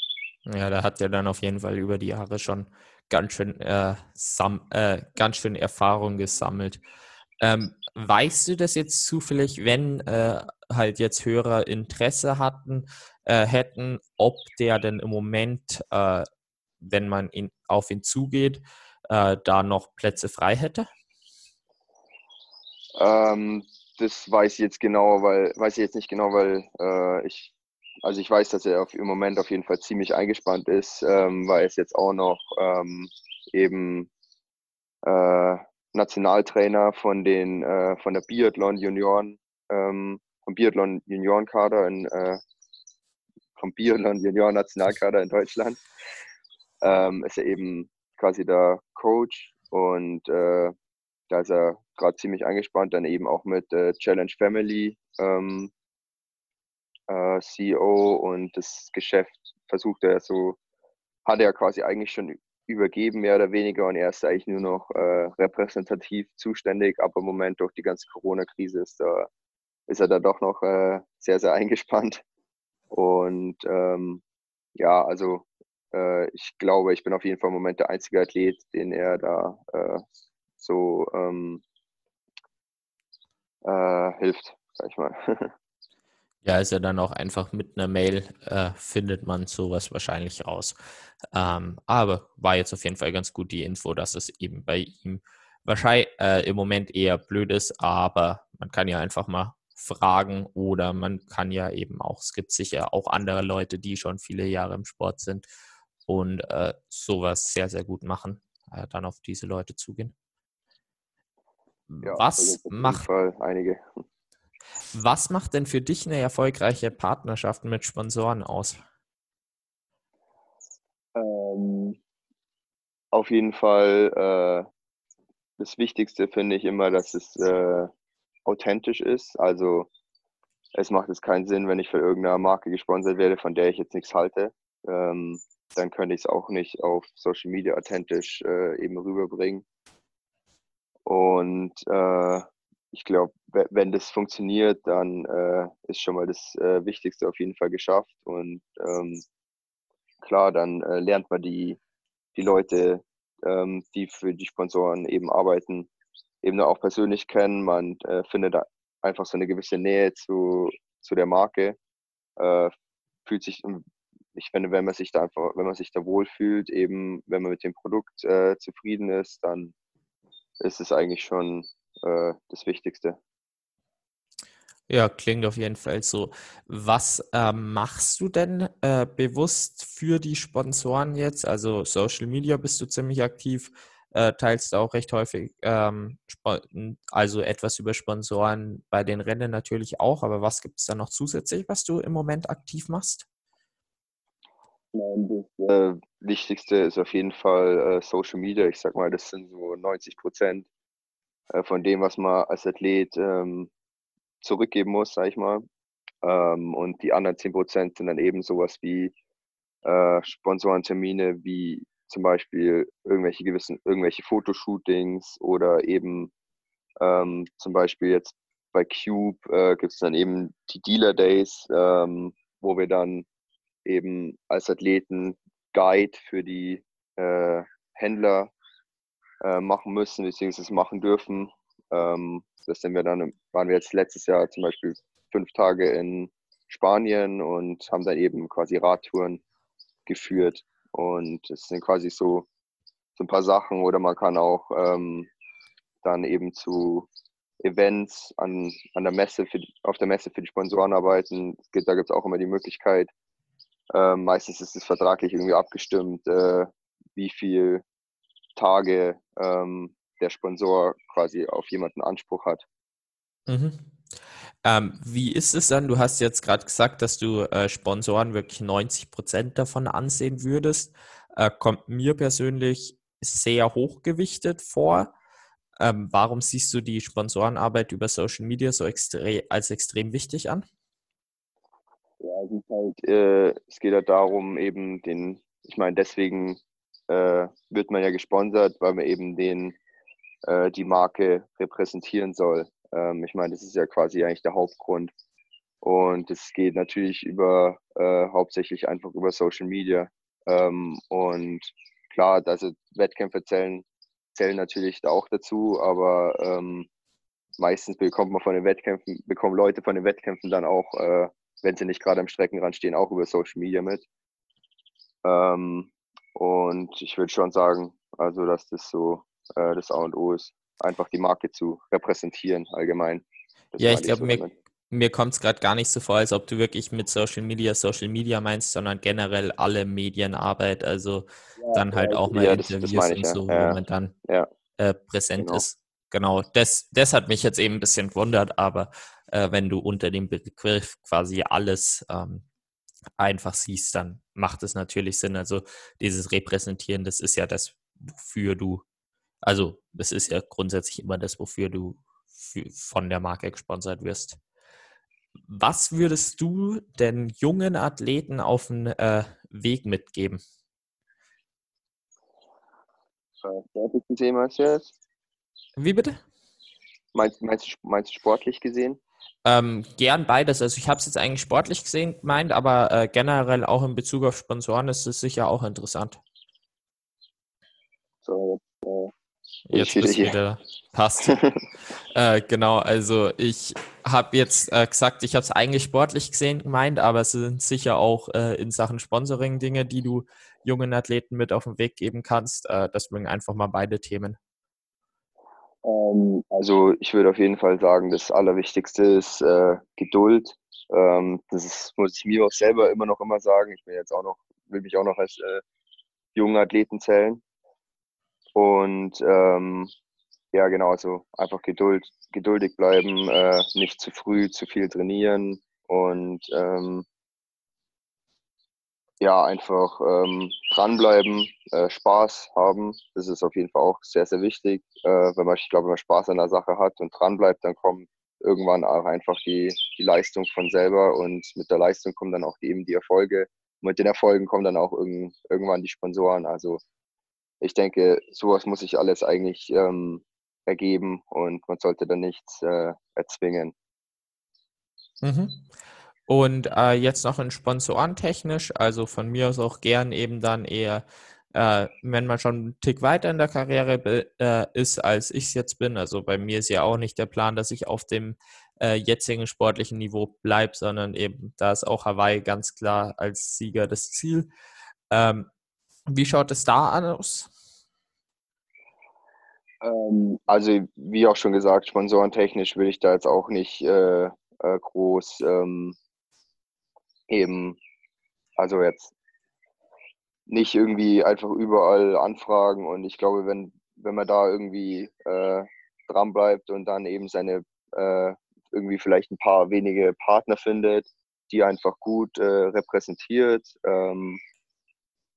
Ja, da hat er dann auf jeden Fall über die Jahre schon ganz schön, äh, sam, äh, ganz schön Erfahrung gesammelt. Ähm, weißt du das jetzt zufällig, wenn äh, halt jetzt Hörer Interesse hatten, äh, hätten, ob der denn im Moment, äh, wenn man ihn, auf ihn zugeht, äh, da noch Plätze frei hätte? Ähm, das weiß ich jetzt genau, weil weiß ich jetzt nicht genau, weil äh, ich also ich weiß, dass er auf, im Moment auf jeden Fall ziemlich eingespannt ist, ähm, weil es jetzt auch noch ähm, eben äh, Nationaltrainer von den äh, von der Biathlon Junioren ähm, vom Biathlon Juniorenkader in äh, vom Biathlon Junioren Nationalkader in Deutschland. Ähm, ist er eben quasi der Coach und äh, da ist er gerade ziemlich angespannt, dann eben auch mit äh, Challenge Family ähm, äh, CEO und das Geschäft versucht er so, hat er quasi eigentlich schon übergeben, mehr oder weniger, und er ist eigentlich nur noch äh, repräsentativ zuständig, aber im Moment durch die ganze Corona-Krise ist, da, ist er da doch noch äh, sehr, sehr eingespannt. Und ähm, ja, also äh, ich glaube, ich bin auf jeden Fall im Moment der einzige Athlet, den er da äh, so ähm, äh, hilft, sag ich mal. Ja, ist ja dann auch einfach mit einer Mail äh, findet man sowas wahrscheinlich raus. Ähm, aber war jetzt auf jeden Fall ganz gut die Info, dass es eben bei ihm wahrscheinlich äh, im Moment eher blöd ist, aber man kann ja einfach mal fragen oder man kann ja eben auch, es gibt sicher auch andere Leute, die schon viele Jahre im Sport sind und äh, sowas sehr, sehr gut machen, äh, dann auf diese Leute zugehen. Ja, Was macht einige. Was macht denn für dich eine erfolgreiche Partnerschaft mit Sponsoren aus? Ähm, auf jeden Fall äh, das Wichtigste finde ich immer, dass es äh, authentisch ist. Also es macht jetzt keinen Sinn, wenn ich für irgendeine Marke gesponsert werde, von der ich jetzt nichts halte. Ähm, dann könnte ich es auch nicht auf Social Media authentisch äh, eben rüberbringen. Und äh, ich glaube, wenn das funktioniert, dann äh, ist schon mal das äh, Wichtigste auf jeden Fall geschafft. Und ähm, klar, dann äh, lernt man die, die Leute, ähm, die für die Sponsoren eben arbeiten, eben auch persönlich kennen. Man äh, findet einfach so eine gewisse Nähe zu, zu der Marke. Äh, fühlt sich, ich finde, wenn man sich da einfach, wenn man sich da wohlfühlt, eben wenn man mit dem Produkt äh, zufrieden ist, dann ist es eigentlich schon äh, das Wichtigste. Ja, klingt auf jeden Fall so. Was äh, machst du denn äh, bewusst für die Sponsoren jetzt? Also Social Media bist du ziemlich aktiv, äh, teilst auch recht häufig, ähm, also etwas über Sponsoren bei den Rennen natürlich auch, aber was gibt es da noch zusätzlich, was du im Moment aktiv machst? Das äh, Wichtigste ist auf jeden Fall äh, Social Media. Ich sag mal, das sind so 90 Prozent äh, von dem, was man als Athlet ähm, zurückgeben muss, sag ich mal. Ähm, und die anderen 10 Prozent sind dann eben sowas wie äh, Sponsorentermine, wie zum Beispiel irgendwelche gewissen, irgendwelche Fotoshootings oder eben ähm, zum Beispiel jetzt bei Cube äh, gibt es dann eben die Dealer Days, ähm, wo wir dann eben als Athleten Guide für die äh, Händler äh, machen müssen, beziehungsweise machen dürfen. Ähm, das sind wir dann, waren wir jetzt letztes Jahr zum Beispiel fünf Tage in Spanien und haben dann eben quasi Radtouren geführt. Und es sind quasi so, so ein paar Sachen oder man kann auch ähm, dann eben zu Events an, an der Messe für, auf der Messe für die Sponsoren arbeiten. Gibt, da gibt es auch immer die Möglichkeit, äh, meistens ist es vertraglich irgendwie abgestimmt, äh, wie viel Tage ähm, der Sponsor quasi auf jemanden Anspruch hat. Mhm. Ähm, wie ist es dann? Du hast jetzt gerade gesagt, dass du äh, Sponsoren wirklich 90 Prozent davon ansehen würdest. Äh, kommt mir persönlich sehr hochgewichtet vor. Ähm, warum siehst du die Sponsorenarbeit über Social Media so extre als extrem wichtig an? Ja, es, halt, äh, es geht halt darum, eben den, ich meine, deswegen äh, wird man ja gesponsert, weil man eben den, äh, die Marke repräsentieren soll. Ähm, ich meine, das ist ja quasi eigentlich der Hauptgrund. Und es geht natürlich über äh, hauptsächlich einfach über Social Media. Ähm, und klar, also Wettkämpfe zählen, zählen natürlich auch dazu, aber ähm, meistens bekommt man von den Wettkämpfen, bekommen Leute von den Wettkämpfen dann auch, äh, wenn sie nicht gerade am Streckenrand stehen, auch über Social Media mit. Ähm, und ich würde schon sagen, also dass das so äh, das A und O ist, einfach die Marke zu repräsentieren allgemein. Das ja, ich glaube, so mir, mir kommt es gerade gar nicht so vor, als ob du wirklich mit Social Media Social Media meinst, sondern generell alle Medienarbeit, also ja, dann halt auch mal ja, Interviews das, das und so, ja. wo man dann äh, präsent genau. ist. Genau, das, das hat mich jetzt eben ein bisschen gewundert, aber äh, wenn du unter dem Begriff quasi alles ähm, einfach siehst, dann macht es natürlich Sinn. Also dieses Repräsentieren, das ist ja das, wofür du, also das ist ja grundsätzlich immer das, wofür du für, von der Marke gesponsert wirst. Was würdest du denn jungen Athleten auf den äh, Weg mitgeben? Sportlich gesehen meinst du jetzt? Wie bitte? Meinst, meinst, meinst du sportlich gesehen? Ähm, gern beides. Also ich habe es jetzt eigentlich sportlich gesehen gemeint, aber äh, generell auch in Bezug auf Sponsoren ist es sicher auch interessant. So, äh, Jetzt bist wieder passt. äh, genau, also ich habe jetzt äh, gesagt, ich habe es eigentlich sportlich gesehen gemeint, aber es sind sicher auch äh, in Sachen Sponsoring Dinge, die du jungen Athleten mit auf den Weg geben kannst. Äh, deswegen einfach mal beide Themen. Ähm, also ich würde auf jeden Fall sagen, das Allerwichtigste ist äh, Geduld. Ähm, das ist, muss ich mir auch selber immer noch immer sagen. Ich bin jetzt auch noch, will mich auch noch als äh, jungen Athleten zählen. Und ähm, ja, genau, also einfach Geduld, geduldig bleiben, äh, nicht zu früh zu viel trainieren und ähm, ja, einfach ähm, dranbleiben, äh, Spaß haben. Das ist auf jeden Fall auch sehr, sehr wichtig. Äh, wenn man, ich glaube, wenn man Spaß an der Sache hat und dranbleibt, dann kommt irgendwann auch einfach die, die Leistung von selber und mit der Leistung kommen dann auch eben die Erfolge. Und mit den Erfolgen kommen dann auch irgend, irgendwann die Sponsoren. Also ich denke, sowas muss sich alles eigentlich ähm, ergeben und man sollte da nichts äh, erzwingen. Mhm. Und äh, jetzt noch in Sponsorentechnisch, also von mir aus auch gern eben dann eher, äh, wenn man schon einen Tick weiter in der Karriere äh, ist, als ich es jetzt bin. Also bei mir ist ja auch nicht der Plan, dass ich auf dem äh, jetzigen sportlichen Niveau bleibe, sondern eben da ist auch Hawaii ganz klar als Sieger das Ziel. Ähm, wie schaut es da aus? Ähm, also, wie auch schon gesagt, sponsorentechnisch will ich da jetzt auch nicht äh, äh, groß ähm, eben, also jetzt nicht irgendwie einfach überall anfragen und ich glaube, wenn, wenn man da irgendwie äh, dran bleibt und dann eben seine äh, irgendwie vielleicht ein paar wenige Partner findet, die einfach gut äh, repräsentiert, ähm,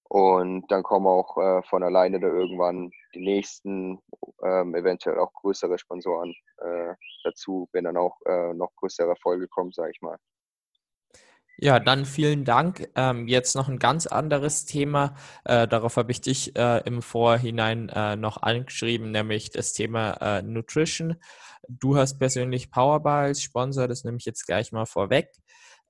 und dann kommen auch äh, von alleine da irgendwann die nächsten, ähm, eventuell auch größere Sponsoren äh, dazu, wenn dann auch äh, noch größere Erfolge kommen, sage ich mal. Ja, dann vielen Dank. Ähm, jetzt noch ein ganz anderes Thema. Äh, darauf habe ich dich äh, im Vorhinein äh, noch angeschrieben, nämlich das Thema äh, Nutrition. Du hast persönlich Powerbar als Sponsor, das nehme ich jetzt gleich mal vorweg.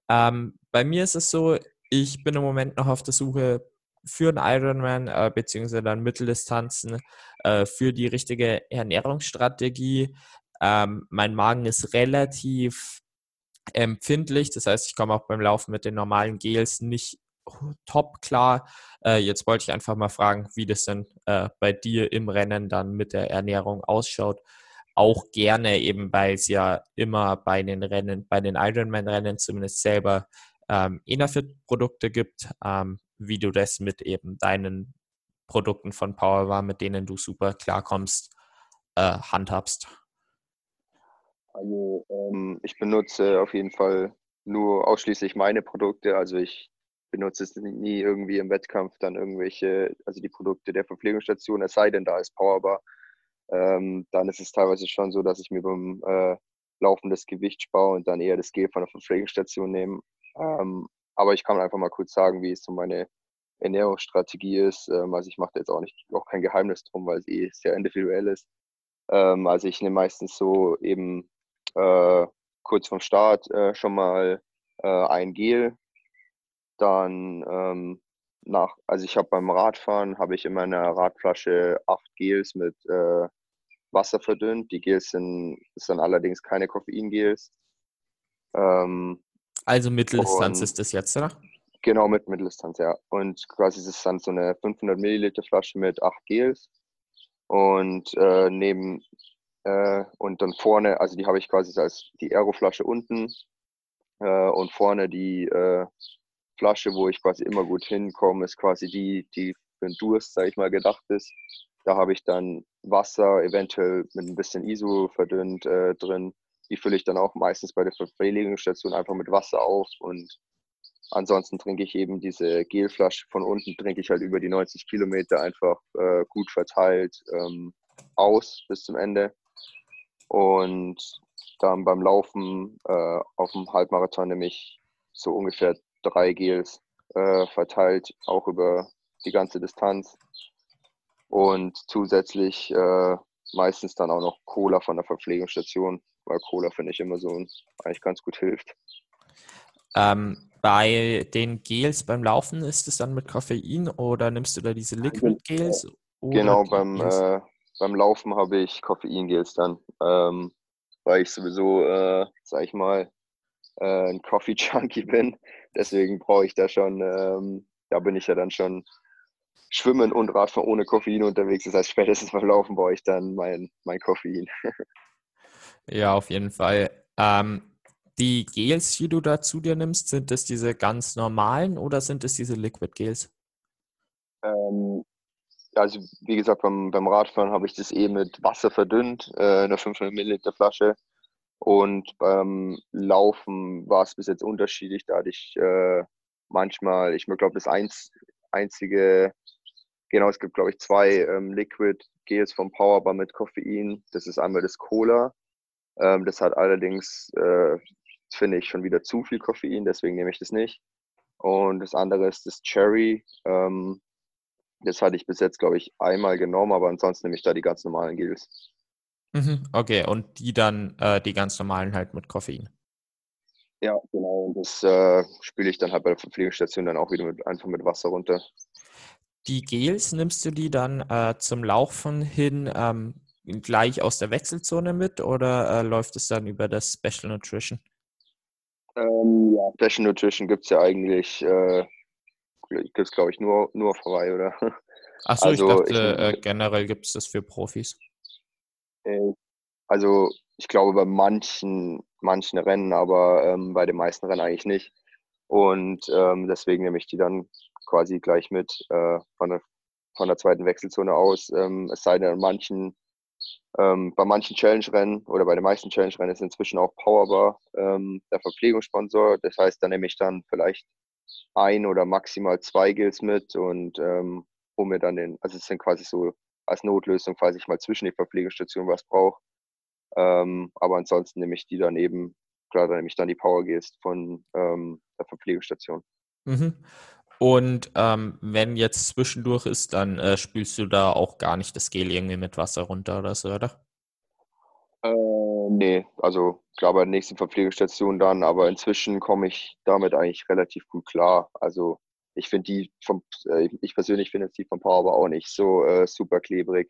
Ähm, bei mir ist es so, ich bin im Moment noch auf der Suche für einen Ironman äh, beziehungsweise dann Mitteldistanzen äh, für die richtige Ernährungsstrategie. Ähm, mein Magen ist relativ empfindlich, das heißt, ich komme auch beim Laufen mit den normalen Gels nicht top klar. Äh, jetzt wollte ich einfach mal fragen, wie das denn äh, bei dir im Rennen dann mit der Ernährung ausschaut. Auch gerne eben, weil es ja immer bei den Rennen, bei den Ironman-Rennen zumindest selber ähm, Enafit-Produkte gibt. Ähm, wie du das mit eben deinen Produkten von Powerbar, mit denen du super klarkommst, äh, handhabst? Also ähm, ich benutze auf jeden Fall nur ausschließlich meine Produkte. Also ich benutze es nie irgendwie im Wettkampf dann irgendwelche, also die Produkte der Verpflegungsstation, es sei denn, da ist Powerbar. ähm, dann ist es teilweise schon so, dass ich mir beim äh, Laufen das Gewicht spare und dann eher das Gel von der Verpflegungsstation nehme. Ähm, aber ich kann einfach mal kurz sagen, wie es so meine Ernährungsstrategie ist. Ähm, also ich mache da jetzt auch nicht auch kein Geheimnis drum, weil es eh sehr individuell ist. Ähm, also ich nehme meistens so eben äh, kurz vom Start äh, schon mal äh, ein Gel. Dann ähm, nach, also ich habe beim Radfahren habe ich in meiner Radflasche acht Gels mit äh, Wasser verdünnt. Die Gels sind, sind allerdings keine Koffeingels. Ähm, also Mitteldistanz ist das jetzt, oder? Genau, mit Mitteldistanz, ja. Und quasi ist es dann so eine 500 Milliliter Flasche mit acht Gels. Und äh, neben äh, und dann vorne, also die habe ich quasi als die Aeroflasche unten äh, und vorne die äh, Flasche, wo ich quasi immer gut hinkomme, ist quasi die, die für den Durst, sage ich mal, gedacht ist. Da habe ich dann Wasser, eventuell mit ein bisschen ISO verdünnt äh, drin. Die fülle ich dann auch meistens bei der Verpflegungsstation einfach mit Wasser auf und ansonsten trinke ich eben diese Gelflasche von unten, trinke ich halt über die 90 Kilometer einfach äh, gut verteilt ähm, aus bis zum Ende. Und dann beim Laufen äh, auf dem Halbmarathon nehme ich so ungefähr drei Gels äh, verteilt, auch über die ganze Distanz. Und zusätzlich äh, meistens dann auch noch Cola von der Verpflegungsstation, weil Cola finde ich immer so eigentlich ganz gut hilft. Ähm, bei den Gels beim Laufen ist es dann mit Koffein oder nimmst du da diese Liquid Gels? Genau, beim, äh, beim Laufen habe ich Koffeingels dann, ähm, weil ich sowieso, äh, sag ich mal, äh, ein Coffee Junkie bin. Deswegen brauche ich da schon, ähm, da bin ich ja dann schon Schwimmen und Radfahren ohne Koffein unterwegs. Das heißt, spätestens beim Laufen brauche ich dann mein, mein Koffein. ja, auf jeden Fall. Ähm, die Gels, die du da zu dir nimmst, sind das diese ganz normalen oder sind es diese Liquid Gels? Ähm, also wie gesagt, beim, beim Radfahren habe ich das eh mit Wasser verdünnt, äh, eine 500 Milliliter Flasche. Und beim Laufen war es bis jetzt unterschiedlich. Da hatte ich äh, manchmal, ich glaube, das eins, einzige, genau, es gibt, glaube ich, zwei ähm, Liquid Gels vom Powerbar mit Koffein. Das ist einmal das Cola. Ähm, das hat allerdings, äh, finde ich, schon wieder zu viel Koffein, deswegen nehme ich das nicht. Und das andere ist das Cherry. Ähm, das hatte ich bis jetzt, glaube ich, einmal genommen, aber ansonsten nehme ich da die ganz normalen Gels. Mhm, okay, und die dann, äh, die ganz normalen halt mit Koffein. Ja, genau. Und das äh, spüle ich dann halt bei der Verpflegungsstation dann auch wieder mit, einfach mit Wasser runter. Die Gels nimmst du die dann äh, zum Laufen hin ähm, gleich aus der Wechselzone mit oder äh, läuft es dann über das Special Nutrition? Ähm, ja, Special Nutrition gibt es ja eigentlich, äh, gibt es glaube ich nur, nur Hawaii, oder? Achso, also, ich dachte, ich, äh, generell gibt es das für Profis. Äh, also ich glaube bei manchen, manchen Rennen, aber ähm, bei den meisten Rennen eigentlich nicht. Und ähm, deswegen nehme ich die dann quasi gleich mit äh, von, der, von der zweiten Wechselzone aus. Ähm, es sei denn, manchen, ähm, bei manchen Challenge-Rennen oder bei den meisten Challenge-Rennen ist inzwischen auch Powerbar ähm, der Verpflegungssponsor. Das heißt, da nehme ich dann vielleicht ein oder maximal zwei Gills mit und ähm, hole mir dann den, also es sind quasi so als Notlösung, falls ich mal zwischen die Verpflegungsstationen was brauche. Ähm, aber ansonsten nehme ich die dann eben, klar, dann nehme ich dann die Power Gest von ähm, der Verpflegungsstation. Mhm. Und ähm, wenn jetzt zwischendurch ist, dann äh, spülst du da auch gar nicht das Gel irgendwie mit Wasser runter oder so, oder? Äh, nee, also klar bei der nächsten Verpflegungsstation dann, aber inzwischen komme ich damit eigentlich relativ gut klar. Also ich finde die vom, äh, ich persönlich finde die vom Power aber auch nicht so äh, super klebrig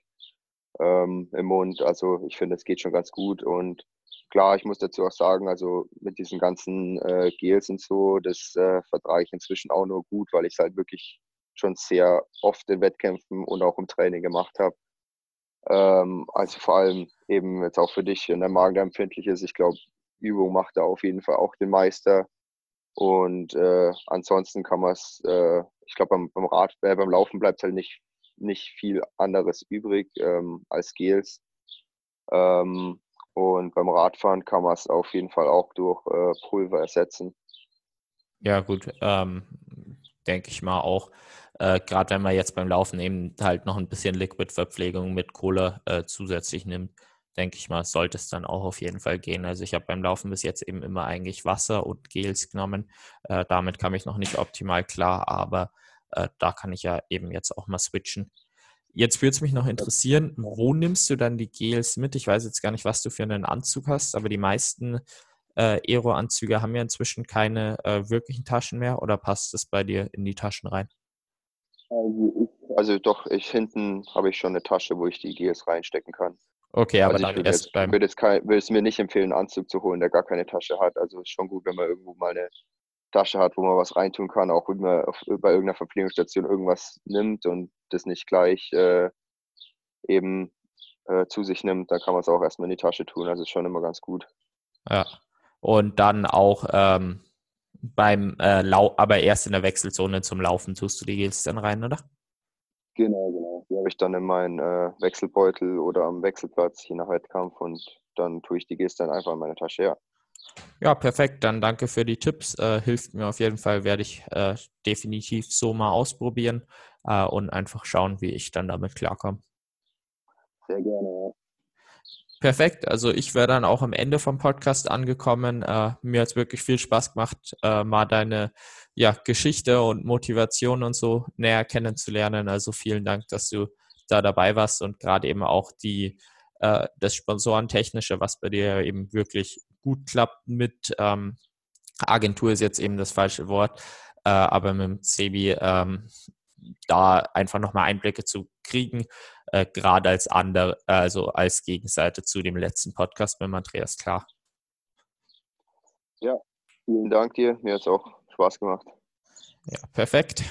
ähm, im Mund. Also ich finde, es geht schon ganz gut. Und klar, ich muss dazu auch sagen, also mit diesen ganzen äh, Gels und so, das äh, vertrage ich inzwischen auch nur gut, weil ich es halt wirklich schon sehr oft in Wettkämpfen und auch im Training gemacht habe. Ähm, also vor allem eben jetzt auch für dich, wenn der Magen da empfindlich ist, ich glaube, Übung macht da auf jeden Fall auch den Meister. Und äh, ansonsten kann man es, äh, ich glaube, beim, beim Rad, äh, beim Laufen bleibt halt nicht, nicht viel anderes übrig ähm, als Gels. Ähm, und beim Radfahren kann man es auf jeden Fall auch durch äh, Pulver ersetzen. Ja, gut, ähm, denke ich mal auch. Äh, gerade wenn man jetzt beim Laufen eben halt noch ein bisschen Liquid-Verpflegung mit Cola äh, zusätzlich nimmt, denke ich mal, sollte es dann auch auf jeden Fall gehen. Also ich habe beim Laufen bis jetzt eben immer eigentlich Wasser und Gels genommen. Äh, damit kam ich noch nicht optimal klar, aber äh, da kann ich ja eben jetzt auch mal switchen. Jetzt würde es mich noch interessieren, wo nimmst du dann die Gels mit? Ich weiß jetzt gar nicht, was du für einen Anzug hast, aber die meisten äh, Aero-Anzüge haben ja inzwischen keine äh, wirklichen Taschen mehr oder passt das bei dir in die Taschen rein? Also, also doch, ich hinten habe ich schon eine Tasche, wo ich die Gels reinstecken kann. Okay, aber also dann würde erst jetzt, beim. würde es, kein, würde es mir nicht empfehlen, einen Anzug zu holen, der gar keine Tasche hat. Also ist schon gut, wenn man irgendwo mal eine Tasche hat, wo man was reintun kann, auch wenn man auf, bei irgendeiner Verpflegungsstation irgendwas nimmt und das nicht gleich äh, eben äh, zu sich nimmt, dann kann man es auch erstmal in die Tasche tun. Also ist schon immer ganz gut. Ja. Und dann auch ähm, beim äh, Lau aber erst in der Wechselzone zum Laufen tust du die Gels dann rein, oder? Genau, genau. Die habe ich dann in meinen äh, Wechselbeutel oder am Wechselplatz, je nach Wettkampf und dann tue ich die Gels dann einfach in meine Tasche, ja. Ja, perfekt. Dann danke für die Tipps. Äh, hilft mir auf jeden Fall, werde ich äh, definitiv so mal ausprobieren äh, und einfach schauen, wie ich dann damit klarkomme. Sehr gerne, ja. Perfekt. Also ich wäre dann auch am Ende vom Podcast angekommen. Äh, mir hat es wirklich viel Spaß gemacht, äh, mal deine ja, Geschichte und Motivation und so näher kennenzulernen. Also vielen Dank, dass du da dabei warst und gerade eben auch die äh, das Sponsorentechnische, was bei dir eben wirklich gut klappt mit ähm, Agentur ist jetzt eben das falsche Wort, äh, aber mit dem Sebi ähm, da einfach nochmal Einblicke zu kriegen, äh, gerade als andere, also als Gegenseite zu dem letzten Podcast mit Andreas Klar. Ja, vielen Dank dir. Mir hat es auch Spaß gemacht. Ja, perfekt.